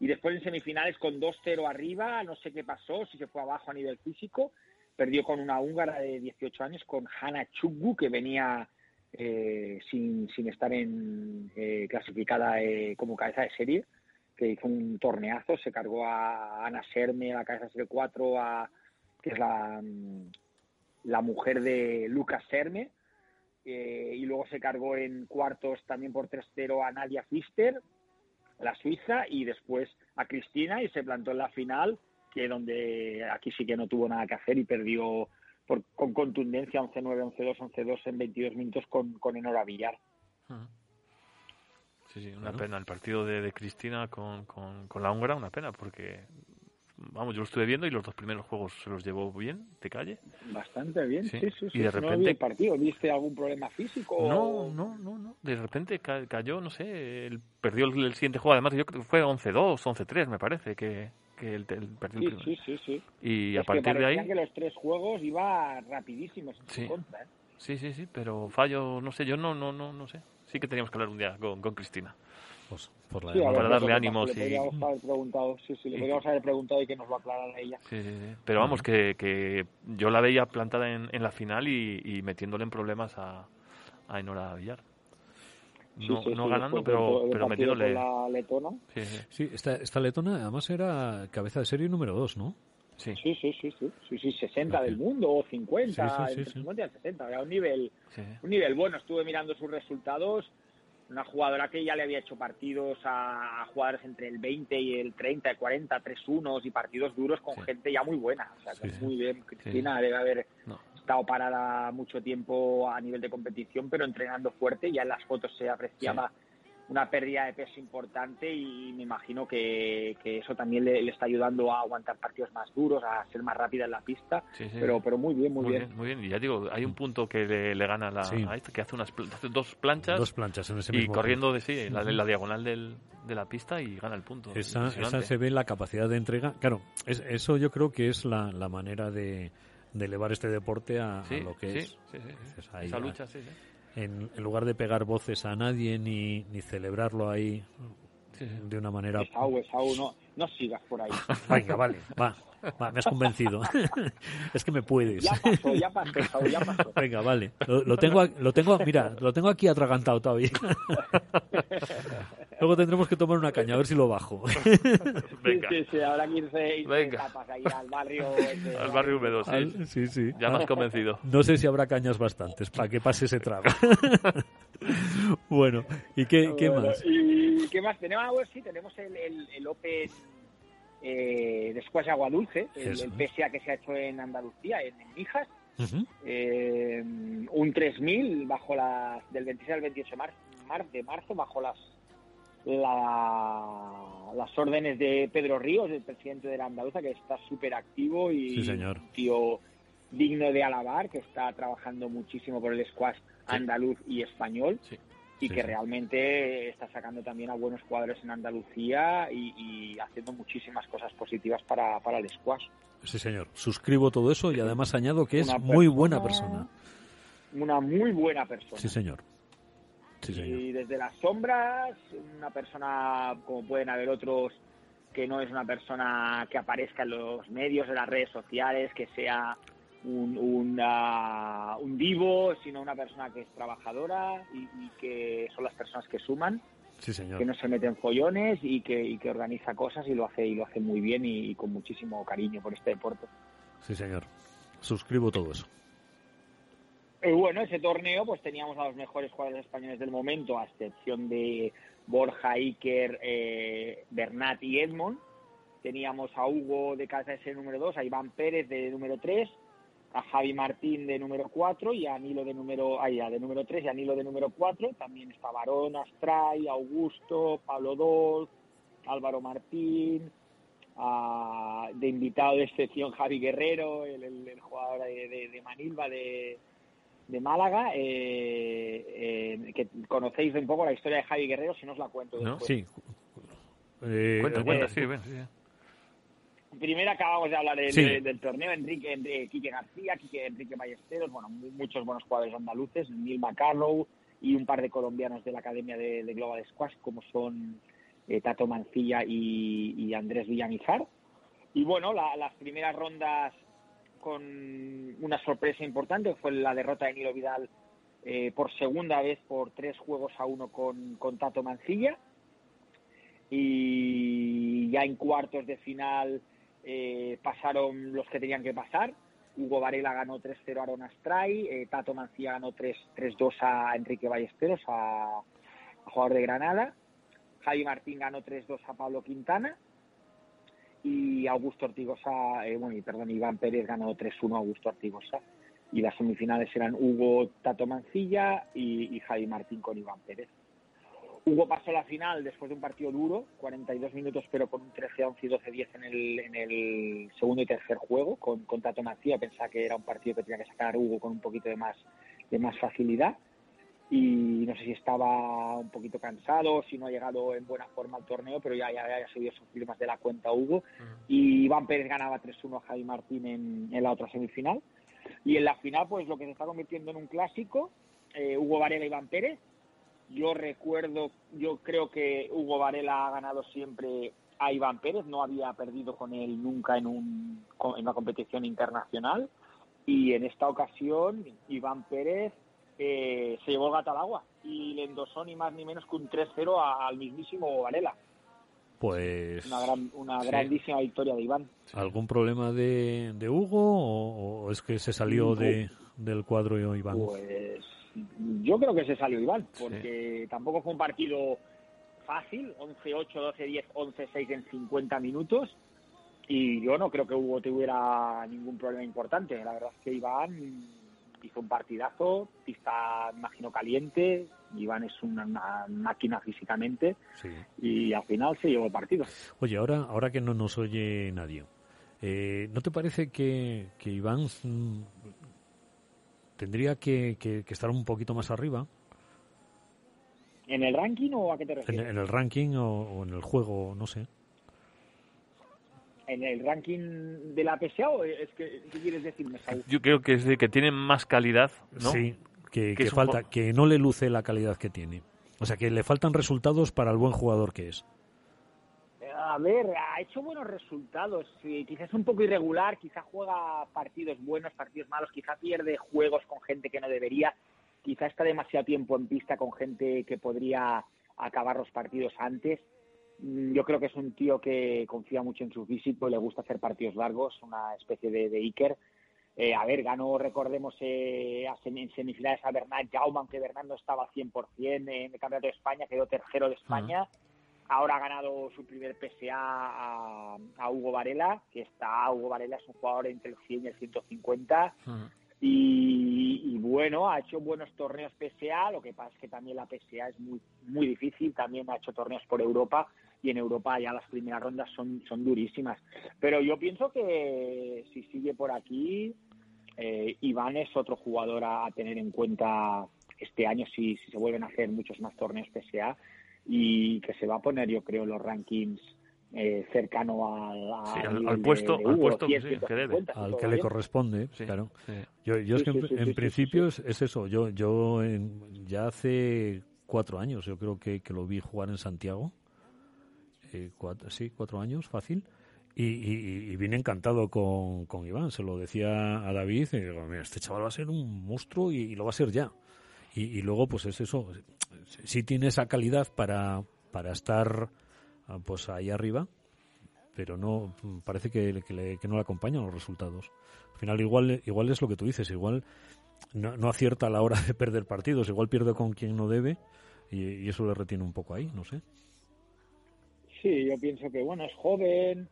Y después en semifinales con 2-0 arriba, no sé qué pasó, si se fue abajo a nivel físico, perdió con una húngara de 18 años, con Hanna Chuggu, que venía eh, sin, estar en, eh, clasificada eh, como cabeza de serie que hizo un torneazo, se cargó a Ana Serme, a la cabeza de serie 4, a, que es la, mm, la mujer de Lucas Serme, y luego se cargó en cuartos también por 3-0 a Nadia Pfister, la suiza, y después a Cristina, y se plantó en la final, que donde aquí sí que no tuvo nada que hacer y perdió por, con contundencia 11-9, 11-2, 11-2 en 22 minutos con, con Enora Villar. Sí, sí, una pena. El partido de, de Cristina con, con, con la húngara, una pena, porque, vamos, yo lo estuve viendo y los dos primeros juegos se los llevó bien, de calle. Bastante bien, Sí, sí, sí, sí. y de No vi repente- el partido, ¿viste algún problema físico? No, no, no, no. De repente ca- cayó, no sé, el, perdió el, el siguiente juego. Además, yo creo que fue 11-2, 11-3, me parece, que, que el, el- perdió el Sí, primero. sí, sí, sí. Y Es a que partir de parecía ahí, que los tres juegos iba rapidísimos en su contra, ¿eh? sí, sí, sí, pero fallo, no sé, yo no, no, no, no sé. Sí que teníamos que hablar un día con, con Cristina. Pues, por la Sí, ver. Para darle le ánimos y- podríamos haber preguntado, sí, sí, le y- podríamos haber preguntado y que nos lo aclarara ella. Sí, sí, sí. Pero vamos, que, que yo la veía plantada en, en la final y, y metiéndole en problemas a, a Enora Villar. Sí, No, sí, no sí, ganando, pero, del pero metiéndole. la letona. Sí, sí, Sí, esta, esta letona además era cabeza de serie número 2, ¿no? sí. Sí, sí, sí, sí, sí, sí, 60 del mundo o 50, Sí, sí, sí, entre sí. 50 y 60, era un nivel, sí. un nivel bueno. Estuve mirando sus resultados, una jugadora que ya le había hecho partidos a, a jugadores entre el 20 y el 30, el 40, 3-1 y partidos duros con Sí. gente ya muy buena. O sea, que muy bien. Cristina debe haber No. Estado parada mucho tiempo a nivel de competición, pero entrenando fuerte. Ya en las fotos se apreciaba una pérdida de peso importante y me imagino que, que eso también le, le está ayudando a aguantar partidos más duros, a ser más rápida en la pista. Sí, sí. Pero, pero muy bien, muy, Muy bien. bien, muy bien. Y ya digo, hay un punto que le, le gana la, Sí. a esta, que hace unas hace dos planchas Dos planchas en ese y mismo corriendo de sí, la, la diagonal del, de la pista y gana el punto. Esa, esa se ve la capacidad de entrega. Claro, es- eso yo creo que es la, la manera de, de elevar este deporte a, a Sí, lo que sí, es. sí, sí, sí. Es ahí, Esa a- lucha, sí, sí. En, en lugar de pegar voces a nadie ni, ni celebrarlo ahí Sí, sí. de una manera. Esau, Esau, no, no sigas por ahí. Venga, vale, va, va, me has convencido. es que me puedes. Ya pasó, ya pasó, Esau, ya pasó. Venga, vale. Lo, lo tengo, a- lo tengo, mira, lo tengo aquí atragantado todavía. Luego tendremos que tomar una caña a ver si lo bajo. Venga, Sí, sí, sí, habrá que irse, irse Venga. ahí al barrio. ese, al barrio húmedo, sí. Al- sí, sí. Ya me has convencido. No sé si habrá cañas bastantes para que pase ese trago. bueno, ¿y qué, qué más? ¿Y qué más tenemos? Ah, bueno, sí, tenemos el, el, el Open eh, de Squash Agua Dulce, el, el PSA que se ha hecho en Andalucía, en, en Mijas. Ujú. Eh, un 3000 bajo las del 26 al 28 de marzo, mar- de marzo bajo las la- las órdenes de Pedro Ríos, el presidente de la Andaluza, que está súper activo y Sí, señor. un tío digno de alabar, que está trabajando muchísimo por el squash andaluz y español Sí. Y Sí, que realmente está sacando también a buenos cuadros en Andalucía y, y haciendo muchísimas cosas positivas para, para el squash. Sí, señor. Suscribo todo eso y además añado que es Una muy buena persona- persona. Una muy buena persona. Sí, señor. Sí, señor. Y desde las sombras, una persona, como pueden haber otros, que no es una persona que aparezca en los medios, en las redes sociales, que sea un, un, ah, un divo, sino una persona que es trabajadora y, y que son las personas que suman, Sí, señor. que no se meten follones y que, y que organiza cosas y lo hace y lo hace muy bien y, y con muchísimo cariño por este deporte. Sí, señor. Suscribo todo eso. Y bueno, ese torneo pues teníamos a los mejores jugadores españoles del momento, a excepción de Borja, Iker, eh, Bernat y Edmond. Teníamos a Hugo de de serie número 2, a Iván Pérez de número 3, a Javi Martín de número 4 y a Nilo de número, ay, de número 3 y a Nilo de número 4. También está Barón, Astray, Augusto, Pablo Dol, Álvaro Martín, a- de invitado de excepción Javi Guerrero, el, el- el jugador de, de- de Manilva de, de Málaga, eh, eh, que conocéis un poco la historia de Javi Guerrero, si no os la cuento ¿No? después. Sí. Eh, Cuenta, eh, cuenta, eh, sí, ven, sí. Primero acabamos de hablar del, Sí. del- del torneo, Enrique, Enrique Quique García, Quique, Enrique Ballesteros, bueno, mu- muchos buenos jugadores andaluces, Neil McCarrow y un par de colombianos de la Academia de, de Global Squash, como son eh, Tato Mancilla y, y Andrés Villamizar. Y bueno, la- las primeras rondas con una sorpresa importante fue la derrota de Nilo Vidal eh, por segunda vez por tres juegos a uno con, con Tato Mancilla. Y ya en cuartos de final eh, pasaron los que tenían que pasar. Hugo Varela ganó 3-0 a Aaron Astray, eh, Tato Mancilla ganó 3 3-2 a Enrique Ballesteros, a, a jugador de Granada. Javi Martín ganó 3-2 a Pablo Quintana. Y Augusto Ortigosa, eh, bueno, y perdón, Iván Pérez ganó 3-1 a Augusto Ortigosa. Y las semifinales eran Hugo Tato Mancilla y, y Javi Martín con Iván Pérez. Hugo pasó a la final después de un partido duro, 42 minutos, pero con un 13-11 y 12-10 en el, en el segundo y tercer juego, con, con Tato Mancilla. Pensaba que era un partido que tenía que sacar Hugo con un poquito de más, de más facilidad. Y no sé si estaba un poquito cansado, si no ha llegado en buena forma al torneo, pero ya, ya, ya se sufrir más de la cuenta Hugo. Y Iván Pérez ganaba 3-1 a Javi Martín en, en la otra semifinal. Y en la final, pues lo que se está convirtiendo en un clásico, eh, Hugo Varela y Iván Pérez, Yo recuerdo, yo creo que Hugo Varela ha ganado siempre a Iván Pérez, no había perdido con él nunca en, un, en una competición internacional. Y en esta ocasión, Iván Pérez eh, se llevó el gato al agua y le endosó ni más ni menos que un 3-0 a- al mismísimo Hugo Varela. Pues Una, gran, una Sí. grandísima victoria de Iván. algún problema de, de Hugo o, o es que se salió de, del cuadro Iván. Pues yo creo que se salió Iván, porque tampoco fue un partido fácil, 11-8, 12-10, 11-6 en 50 minutos, y yo no creo que Hugo tuviera ningún problema importante. La verdad es que Iván hizo un partidazo, pista, imagino, caliente, Iván es una, una máquina físicamente, Sí. y al final se llevó el partido. Oye, ahora, ahora que no nos oye nadie, eh, ¿no te parece que, que Iván tendría que, que- que estar un poquito más arriba ¿En el ranking o a qué te en, refieres? en el ranking o, o en el juego? No sé. ¿En el ranking de la PSA o es que, qué quieres decirme, Saúl? Yo creo que es de que tienen más calidad, ¿no? Sí, que, Que que es un falta, que no le luce la calidad que tiene. O sea, que le faltan resultados para el buen jugador que es. A ver, ha hecho buenos resultados. Sí, quizás un poco irregular, quizás juega partidos buenos, partidos malos, quizás pierde juegos con gente que no debería, quizás está demasiado tiempo en pista con gente que podría acabar los partidos antes. Mm, Yo creo que es un tío que confía mucho en su físico le gusta hacer partidos largos, una especie de, de Iker. Eh, a ver, ganó, recordemos, eh, en semifinales a Bernat Jaume, aunque Bernat no estaba al 100% en el Campeonato de España, quedó tercero de España. Ahora ha ganado su primer PSA a, a Hugo Varela, que está, Hugo Varela es un jugador entre el 100 y el 150. Y, y bueno, ha hecho buenos torneos PSA, lo que pasa es que también la PSA es muy, muy difícil, también ha hecho torneos por Europa y en Europa ya las primeras rondas son, son durísimas. Pero yo pienso que si sigue por aquí, eh, Iván es otro jugador a, a tener en cuenta este año si, si se vuelven a hacer muchos más torneos PSA y que se va a poner, yo creo, los rankings eh, cercano al, al Sí, al- nivel al de- puesto- de al Hugo, puesto, 100, sí, que debe. 150, Al que le corresponde, Sí, claro. sí. Yo, yo es que sí, en, sí, en sí, sí, principio Es, es eso. Yo, yo en- ya hace cuatro años, yo creo que, que lo vi jugar en Santiago. Eh, cuatro, sí, cuatro años, fácil. Y, y- y vine encantado con, con Iván. Se lo decía a David. Y digo, mira, este chaval va a ser un monstruo y, y lo va a ser ya. Y, y luego, pues es eso. Sí tiene esa calidad para, para estar ah, pues ahí arriba, pero no parece que, que le- que no le acompañan los resultados. Al final igual igual es lo que tú dices, igual no, no acierta a la hora de perder partidos, igual pierde con quien no debe y, eso le retiene un poco ahí, no sé. Sí, yo pienso que bueno, es joven,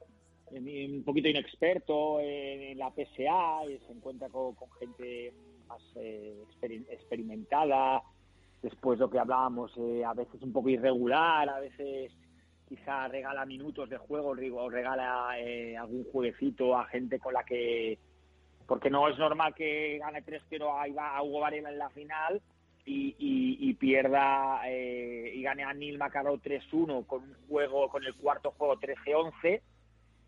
un poquito inexperto en, la PSA, y se encuentra con, con gente más eh, experim- experimentada. Después lo que hablábamos, eh, a veces un poco irregular, a veces quizá regala minutos de juego o regala eh, algún jueguecito a gente con la que porque no es normal que gane 3-0 a, a Hugo Varela en la final y, y- pierda eh, y gane a Neil Macaró 3-1 con un juego con el cuarto juego 13-11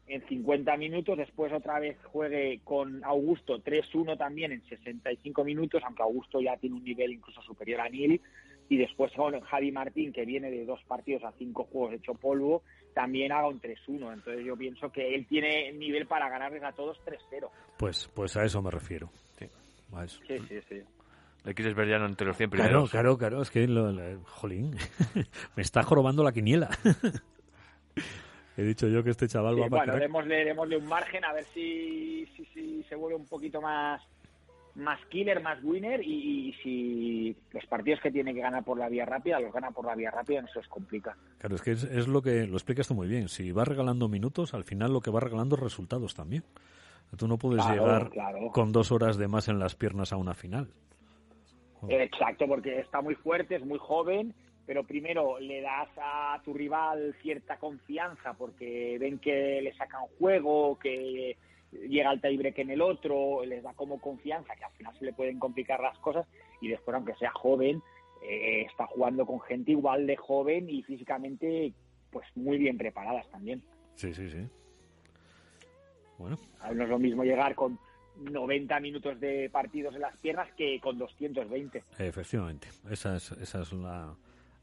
en 50 minutos, después otra vez juegue con Augusto 3-1 también en 65 minutos, aunque Augusto ya tiene un nivel incluso superior a Neil, y después con Javi Martín, que viene de dos partidos a cinco juegos hecho polvo, también haga un 3-1. Entonces yo pienso que él tiene nivel para ganarles a todos 3-0. Pues pues a eso me refiero. Sí. A eso. Sí, sí, sí. Le quieres ver ya entre los 100 Claro, primeros. claro, claro, es que lo, lo- jolín, me está jorobando la quiniela. He dicho yo que este chaval Sí, va para bueno, crack. démosle, démosle un margen a ver si, si, si se vuelve un poquito más más killer, más winner y, y si los partidos que tiene que ganar por la vía rápida los gana por la vía rápida, no se os complica. Claro, es que es, es lo que lo explicas tú muy bien. Si vas regalando minutos, al final lo que va regalando es resultados también. Tú no puedes Claro, llegar claro. con dos horas de más en las piernas a una final. Exacto, porque está muy fuerte, es muy joven, pero primero le das a tu rival cierta confianza porque ven que le sacan juego, que llega al tiebreak en el otro, les da como confianza, que al final se le pueden complicar las cosas y después, aunque sea joven, eh, está jugando con gente igual de joven y físicamente pues muy bien preparadas también. Sí, sí, sí. Bueno, No es lo mismo llegar con 90 minutos de partidos en las piernas que con 220. efectivamente. Esa es, esa es la,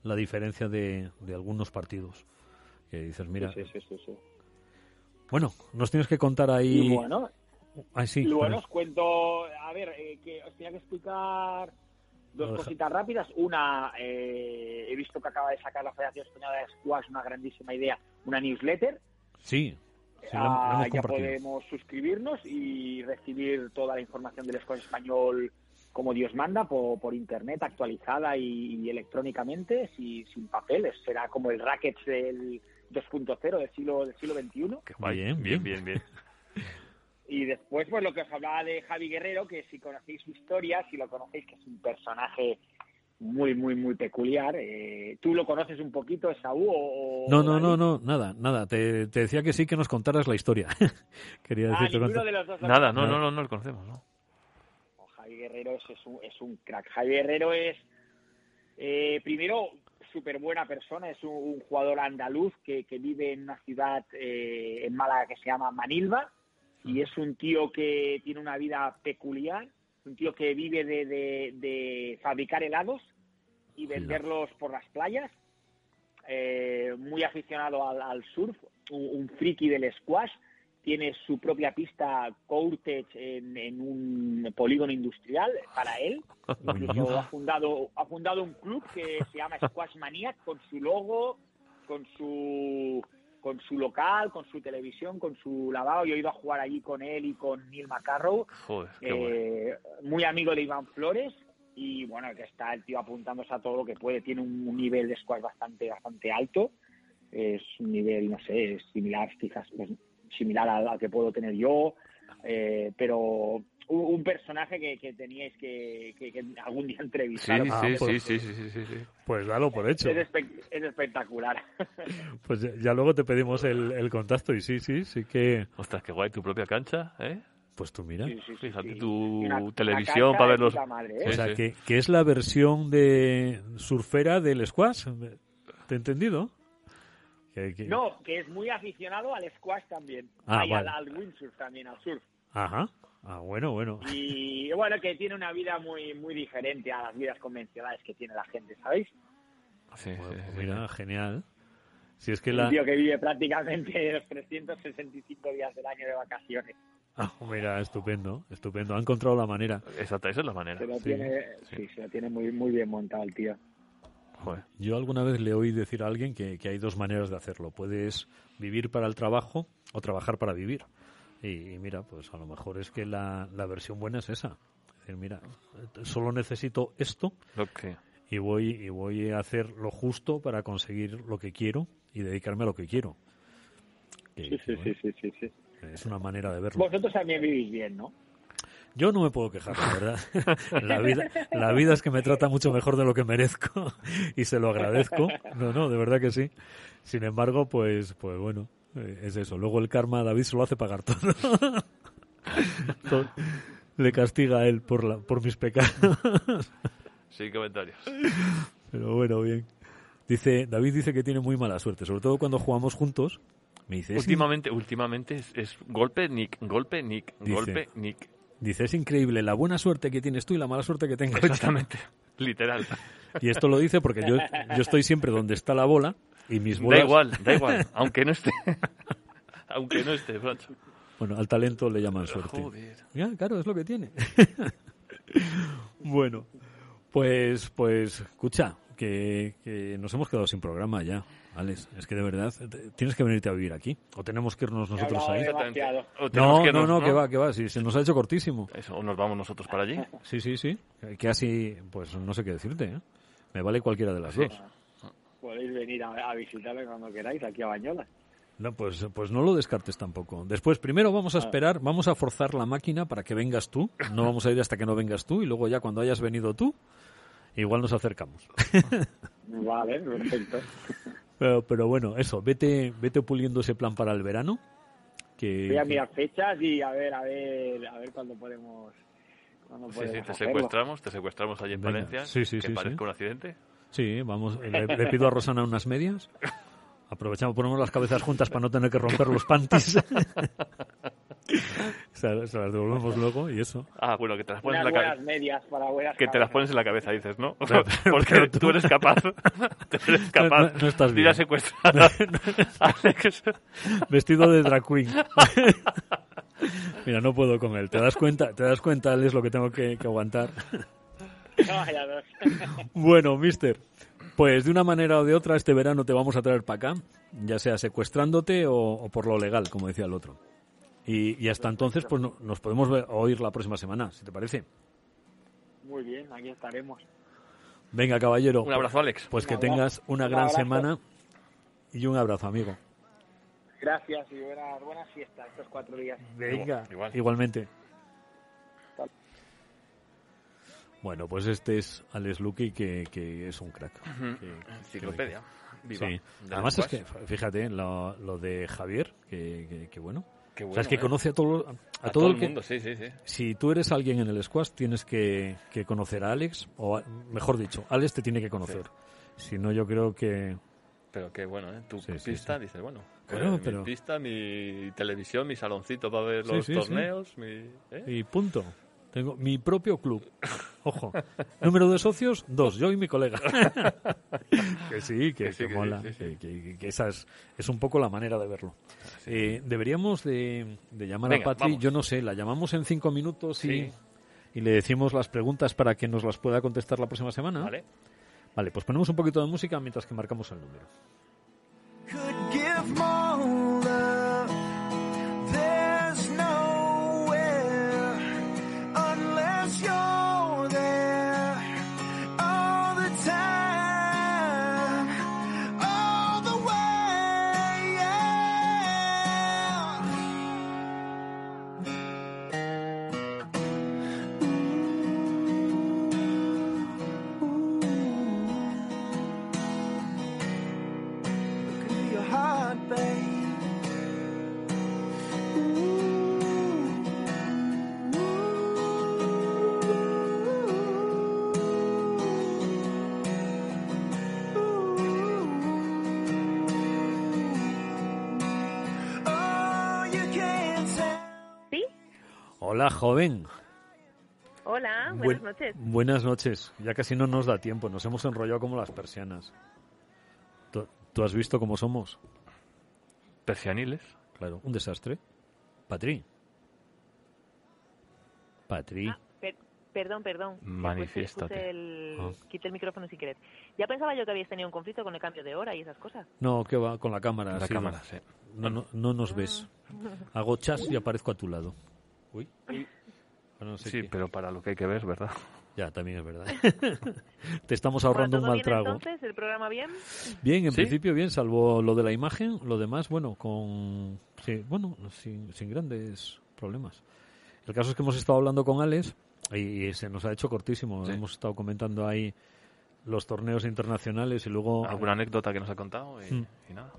la diferencia de, de algunos partidos. Que dices, mira, Sí, sí, sí, bueno, nos tienes que contar ahí. Y bueno, Ay, sí, y bueno, os cuento, a ver, eh, que os tenía que explicar dos deja- cositas rápidas. Una, eh, he visto que acaba de sacar la Federación Española de Squash una grandísima idea, una newsletter. Sí, sí, la- la Ah, ya podemos suscribirnos y recibir toda la información del squash español como Dios manda por, por internet actualizada y, y electrónicamente si- sin papeles será como el rackets del 2.0 del siglo del siglo XXI Qué guay. Bien, bien, bien. bien, y después pues lo que os hablaba de Javi Guerrero que si conocéis su historia si lo conocéis que es un personaje muy muy muy peculiar eh, tú lo conoces un poquito Esaú o, o No, no, no, no, nada, nada. Te, te decía que sí que nos contaras la historia. Quería ah, decirte con- de los dos Nada, no, Nada. no, no, no lo conocemos, ¿no? Guerrero es, es un, es un crack. Javi Guerrero es, eh, primero, súper buena persona. Es un, un jugador andaluz que, que vive en una ciudad eh, en Málaga que se llama Manilva. Y es un tío que tiene una vida peculiar. Un tío que vive de, de- de fabricar helados y venderlos por las playas. Eh, muy aficionado al, al surf. Un, un friki del squash tiene su propia pista Courtech en, en un polígono industrial para él. Incluso ha fundado, ha fundado un club que se llama Squash Maniac con su logo, con su con su local, con su televisión, con su lavado. Yo he ido a jugar allí con él y con Neil McCarrow, Joder, eh, muy amigo de Iván Flores y bueno, que está el tío apuntándose a todo lo que puede. Tiene un, un nivel de squash bastante bastante alto. Es un nivel, no sé, similar quizás pues, similar al, al que puedo tener yo, eh, pero un, un personaje que, que teníais que, que- que algún día Sí, entrevistar. Ah, sí, pues- sí, sí, sí, sí, sí. Pues dalo por hecho. Es, espe- es espectacular. Pues ya, ya luego te pedimos el, el contacto y sí, sí, sí que... Ostras, qué guay, tu propia cancha, ¿eh? Pues tú mira. Sí, sí, sí, Fíjate sí. tu una- televisión para de ver los- puta madre, ¿eh? O Sí, sea, sí. que, que es la versión de surfera del squash. ¿Te he entendido? No, que es muy aficionado al squash también. Ah, y vale. al, al windsurf también, al surf. Ajá. Ah, bueno, bueno. Y bueno, que tiene una vida muy muy diferente a las vidas convencionales que tiene la gente, ¿sabéis? Sí, sí, Bueno, sí, pues sí. mira, genial. Si es que Un la... tío que vive prácticamente los 365 días del año de vacaciones. Ah, mira, estupendo, estupendo. Ha encontrado la manera. Exacto, esa es la manera. Se lo Sí, tiene, sí. sí, se lo tiene muy muy bien montado el tío. Joder. Yo alguna vez le oí decir a alguien que, que hay dos maneras de hacerlo. Puedes vivir para el trabajo o trabajar para vivir. Y, y mira, pues a lo mejor es que la, la versión buena es esa. Es decir, mira, solo necesito esto y voy, y voy a hacer lo justo para conseguir lo que quiero y dedicarme a lo que quiero. Que- Sí, que, sí, bueno, sí, sí, sí, sí. Es una manera de verlo. Vosotros también vivís bien, ¿no? Yo no me puedo quejar, la verdad. La vida, la vida es que me trata mucho mejor de lo que merezco y se lo agradezco. No, no, de verdad que sí. Sin embargo, pues, pues bueno, eh, es eso. Luego el karma a David se lo hace pagar todo. Todo- Le castiga a él por, la, por mis pecados. Sin comentarios. Pero bueno, bien. Dice, David dice que tiene muy mala suerte, sobre todo cuando jugamos juntos. Me dice, Últimamente, últimamente es, es golpe, nick, golpe, nick, Dice. golpe, nick. Dice, es increíble la buena suerte que tienes tú y la mala suerte que tengo yo". Exactamente. Literal. Y esto lo dice porque yo, yo estoy siempre donde está la bola y mis Da bolas... igual, da igual. Aunque no esté. Aunque no esté, macho. Bueno, al talento le llaman suerte. Joder. Ya, claro, es lo que tiene. bueno, pues, pues, escucha, que, que nos hemos quedado sin programa ya, Alex. Es que de verdad, tienes que venirte a vivir aquí. O tenemos que irnos nosotros ahí. No, no, no, que va, que va. Sí, se nos ha hecho cortísimo. Eso, o nos vamos nosotros para allí. Sí, sí, sí. Que así, pues no sé qué decirte, ¿eh? Me vale cualquiera de las dos. Podéis venir a, a visitarme cuando queráis aquí a Bañola. No, pues, pues no lo descartes tampoco. Después, primero vamos a esperar, vamos a forzar la máquina para que vengas tú. No vamos a ir hasta que no vengas tú y luego ya cuando hayas venido tú, igual nos acercamos. Vale, perfecto. Pero, pero bueno, eso, vete, vete puliendo ese plan para el verano. Que, Voy a mirar fechas y a ver, a ver, a ver cuándo podemos. Cuándo Sí, sí, podemos te hacerlo. secuestramos, te secuestramos allí en Venga. Valencia. Sí, sí, que sí, parezca sí. un accidente. sí, vamos, le, le pido a Rosana unas medias. Aprovechamos, ponemos las cabezas juntas para no tener que romper los panties. se, se las devolvemos luego y eso. Ah, bueno, que te las pones Unas en la cabeza. medias para buenas Que te las pones en la cabeza, dices, ¿no? Pero- Porque pero tú eres capaz. tú eres capaz no- no estás bien. secuestrar a Alex. Vestido de drag queen. Mira, no puedo con él. ¿Te das cuenta? ¿Te das cuenta, es lo que tengo que, que aguantar? No, vaya dos. Bueno, mister, pues de una manera o de otra este verano te vamos a traer para acá, ya sea secuestrándote o, o por lo legal, como decía el otro. Y, y hasta entonces, pues no- nos podemos ver- oír la próxima semana, si te parece. Muy bien, aquí estaremos. Venga, caballero. Un abrazo, Alex. Pues que abrazo. tengas una Un gran abrazo. semana y un abrazo, amigo. Gracias y buenas, buenas fiestas estos cuatro días. Venga, Igual. igualmente. Bueno, pues este es Alex Luque, que, que es un crack. Que- Enciclopedia. Viva. Sí. De Además es que, fíjate, lo, lo de Javier, que, que- que bueno. O sea, es que ¿eh? conoce a todo, a, A todo, el el que... mundo, sí, sí, sí. Si tú eres alguien en el squash, tienes que, que conocer a Alex, o a- mejor dicho, Alex te tiene que conocer. Si no, yo creo que... Pero qué bueno, ¿eh? Tu Sí, pista, dices, bueno, Claro, pues, pero- mi pista, mi televisión, mi saloncito para ver los torneos, mi... ¿eh? Y punto. Tengo mi propio club. Ojo. Número de socios, dos. Yo y mi colega. que sí, que, Que sí, que que sí, mola. sí, sí. que- que- que esa es, es un poco la manera de verlo. Eh, deberíamos de, de llamar Venga, a Patri, vamos. yo no sé, la llamamos en cinco minutos y, Sí. y le decimos las preguntas para que nos las pueda contestar la próxima semana. ¿Vale? Vale, pues ponemos un poquito de música mientras que marcamos el número. Hola, joven. Hola, Buen- buenas noches. Buenas noches. Ya casi no nos da tiempo, nos hemos enrollado como las persianas. ¿Tú, tú has visto cómo somos? Persianiles. Claro, un desastre. Patri. Patri. Ah, per- perdón, perdón. Manifiéstate. El, Ah. Quité el micrófono sin querer. Ya pensaba yo que habíais tenido un conflicto con el cambio de hora y esas cosas. No, que va con la cámara. La sí, cámara, no. sí. No, no, no nos ves. Hago chas y aparezco a tu lado. Uy. No sé Sí, qué. pero para lo que hay que ver, ¿verdad? Ya, también es verdad. Te estamos ahorrando Bueno, un ¿todo mal bien, trago. entonces? ¿El programa bien? Bien, en ¿Sí? principio bien, salvo lo de la imagen, lo demás, bueno, con sí, bueno, sin, sin grandes problemas. El caso es que hemos estado hablando con Alex y, se nos ha hecho cortísimo. Sí. Hemos estado comentando ahí los torneos internacionales y luego ¿Alguna anécdota que nos ha contado? Y, Mm. y nada.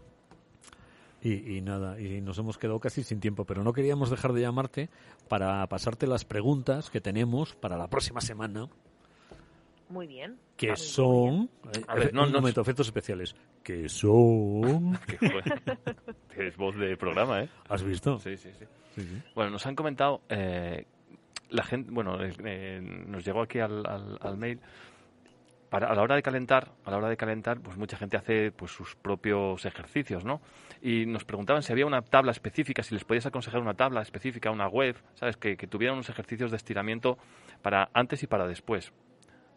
Y, y nada, y nos hemos quedado casi sin tiempo, pero no queríamos dejar de llamarte para pasarte las preguntas que tenemos para la próxima semana, Muy bien. que Muy son eh, A ver, no- un no- momento, efectos especiales, que son. Tienes voz de programa, ¿eh? ¿Has visto? Sí, sí, sí. Sí, sí. Bueno, nos han comentado, eh, la gente, bueno, eh, eh, nos llegó aquí al, al- al mail, para, a la hora de calentar, a la hora de calentar, pues mucha gente hace pues sus propios ejercicios, ¿no? Y nos preguntaban si había una tabla específica, si les podías aconsejar una tabla específica, una web, ¿sabes? Que, que tuviera unos ejercicios de estiramiento para antes y para después.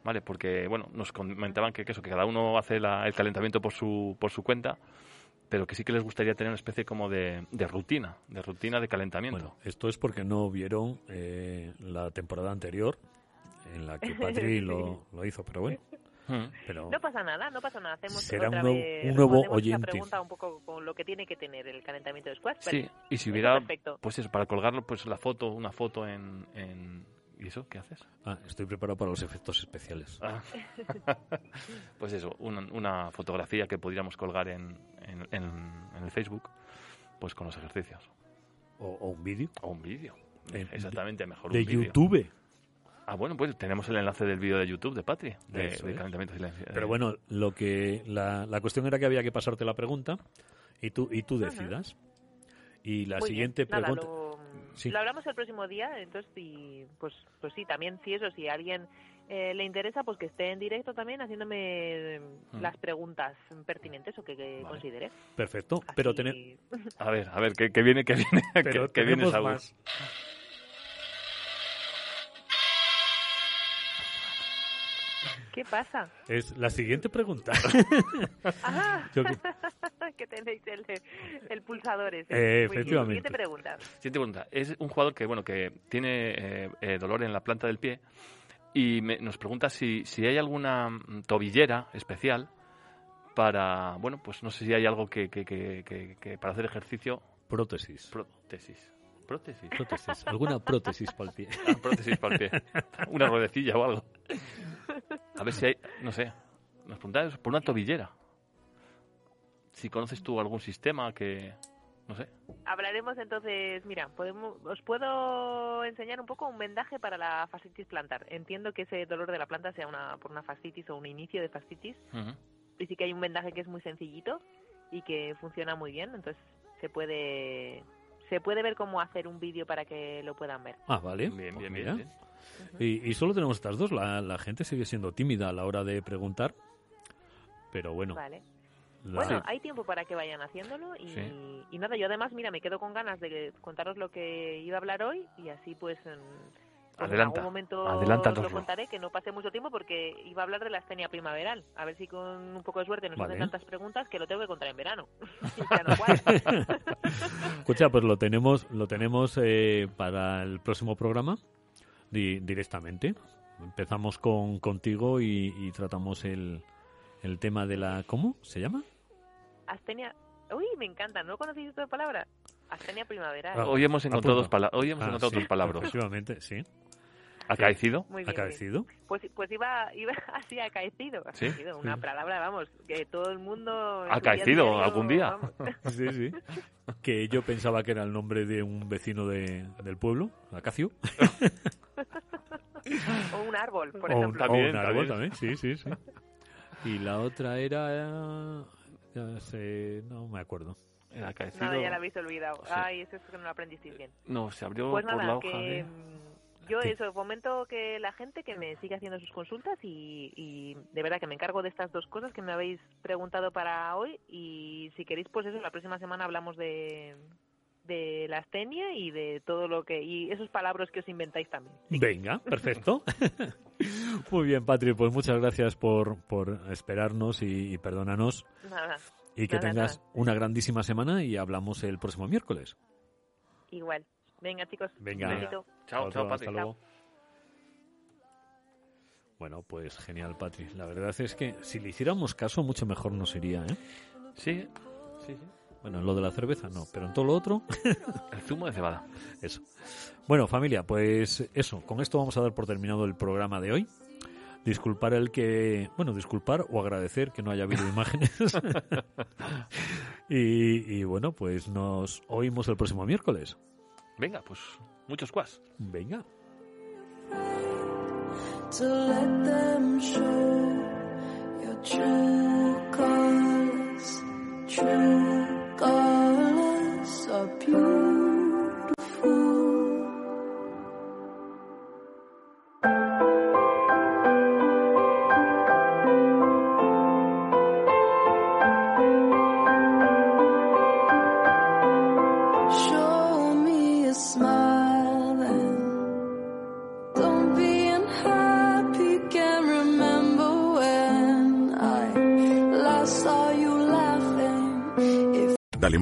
¿Vale? Porque, bueno, nos comentaban que, que eso, que cada uno hace la- el calentamiento por su, por su cuenta, pero que sí que les gustaría tener una especie como de, de rutina, de rutina de calentamiento. Bueno, esto es porque no vieron eh, la temporada anterior en la que Patri lo, lo hizo, pero bueno. Mm. Pero No pasa nada, no pasa nada. Hacemos Será otra un nuevo- vez, un nuevo oyente. pregunta un poco con lo que tiene que tener el calentamiento de squash. Sí, pero y si hubiera, perfecto. pues eso, para colgarlo, pues la foto, una foto en... en- ¿Y eso qué haces? ah, estoy preparado para los efectos especiales. Ah. pues eso, una, una fotografía que podríamos colgar en, en, en- en el Facebook, pues con los ejercicios. O, o un vídeo O un vídeo. En- Exactamente, mejor de un vídeo. YouTube. Ah, bueno, pues tenemos el enlace del vídeo de YouTube de Patri, de, de calentamiento silencioso. Pero bueno, lo que la, la cuestión era que había que pasarte la pregunta y tú y tú Ajá. decidas. Y la Muy siguiente bien. Nada, pregunta lo- Sí. Lo hablamos el próximo día, entonces, y, pues, pues sí, también, si eso, si a alguien eh, le interesa, pues que esté en directo también haciéndome Mm. las preguntas pertinentes o que, que Vale. considere. Perfecto. Pero, Así- tene- A ver, a ver, que, que viene, que viene, pero que, que viene más. ¿Qué pasa? Es la siguiente pregunta. ¡Ah! Yo que- que tenéis el, el pulsador ese. Eh, efectivamente. Siguiente pregunta. Siguiente pregunta. Es un jugador que, bueno, que tiene eh, eh, dolor en la planta del pie y me- nos pregunta si, si hay alguna mm, tobillera especial para, bueno, pues no sé si hay algo que, que, que, que- que para hacer ejercicio, prótesis. prótesis. ¿Prótesis? Prótesis. ¿Alguna prótesis para el pie? Ah, prótesis para el pie. Una ruedecilla o algo. A ver si hay, no sé, nos preguntan por una tobillera. Si conoces tú algún sistema que, no sé. Hablaremos entonces, mira, podemos, os puedo enseñar un poco un vendaje para la fascitis plantar. Entiendo que ese dolor de la planta sea una, por una fascitis o un inicio de fascitis. Y sí que hay un vendaje que es muy sencillito y que funciona muy bien. Entonces se puede se puede ver cómo hacer un vídeo para que lo puedan ver. Ah, vale. Bien, Pues bien, mira. bien, bien. Y, y solo tenemos estas dos. La, la gente sigue siendo tímida a la hora de preguntar. Pero bueno. Vale. la- Bueno, hay tiempo para que vayan haciéndolo y, Sí. y nada, yo además, mira, me quedo con ganas de contaros lo que iba a hablar hoy y así pues pues, en Adelanta, algún momento adelántanoslo. os lo contaré, que no pase mucho tiempo porque iba a hablar de la astenia primaveral. A ver si con un poco de suerte nos Vale. hacen tantas preguntas que lo tengo que contar en verano. Escucha, pues lo tenemos, lo tenemos eh, para el próximo programa di- directamente. Empezamos con contigo y, y tratamos el, el tema de la ¿cómo se llama? astenia, uy, me encanta, ¿no conocéis esta palabra? Astenia primaveral. Ah, Hoy hemos encontrado, dos, apunta. pala- hoy hemos Ah, encontrado sí, dos palabras. Efectivamente, sí. ¿Acaecido? Muy bien, muy bien. Acaecido. Pues, pues iba, iba así acaecido. ¿Sí? acaecido, Una palabra, vamos, que todo el mundo... Acaecido, algún día. vamos. Sí, sí. Que yo pensaba que era el nombre de un vecino de, del pueblo, Acacio. O un árbol, por o ejemplo. o También, un árbol también. también, sí, sí, sí. Y la otra era... ya sé, no me acuerdo. Acaecido. Nada, ya la habéis olvidado. Sí. Ay, eso es que no lo aprendisteis bien. No, se abrió Pues por la nada, hoja que de... yo Sí. eso, fomento que la gente que me siga haciendo sus consultas y, y de verdad que me encargo de estas dos cosas que me habéis preguntado para hoy y si queréis pues eso, la próxima semana hablamos de de la astenia y de todo lo que y esos palabras que os inventáis también. Venga, perfecto. Muy bien, Patri, pues muchas gracias por, por esperarnos y, y perdónanos. Nada, Y que Nada, tengas nada. una grandísima semana y hablamos el próximo miércoles. igual. Venga, chicos. Venga. Chao, chao, Patri. hasta luego. Bueno, pues genial, Patri. La verdad es que si le hiciéramos caso, mucho mejor nos iría, ¿eh? Sí, sí, sí. Bueno, en lo de la cerveza no, pero en todo lo otro, El zumo de cebada. eso. Bueno, familia, pues eso, con esto vamos a dar por terminado el programa de hoy. Disculpar el que, bueno, disculpar o agradecer que no haya habido imágenes. y, y bueno, pues nos oímos el próximo miércoles. Venga, pues muchos cuas. Venga. to let them show your true colors. True colors are beautiful.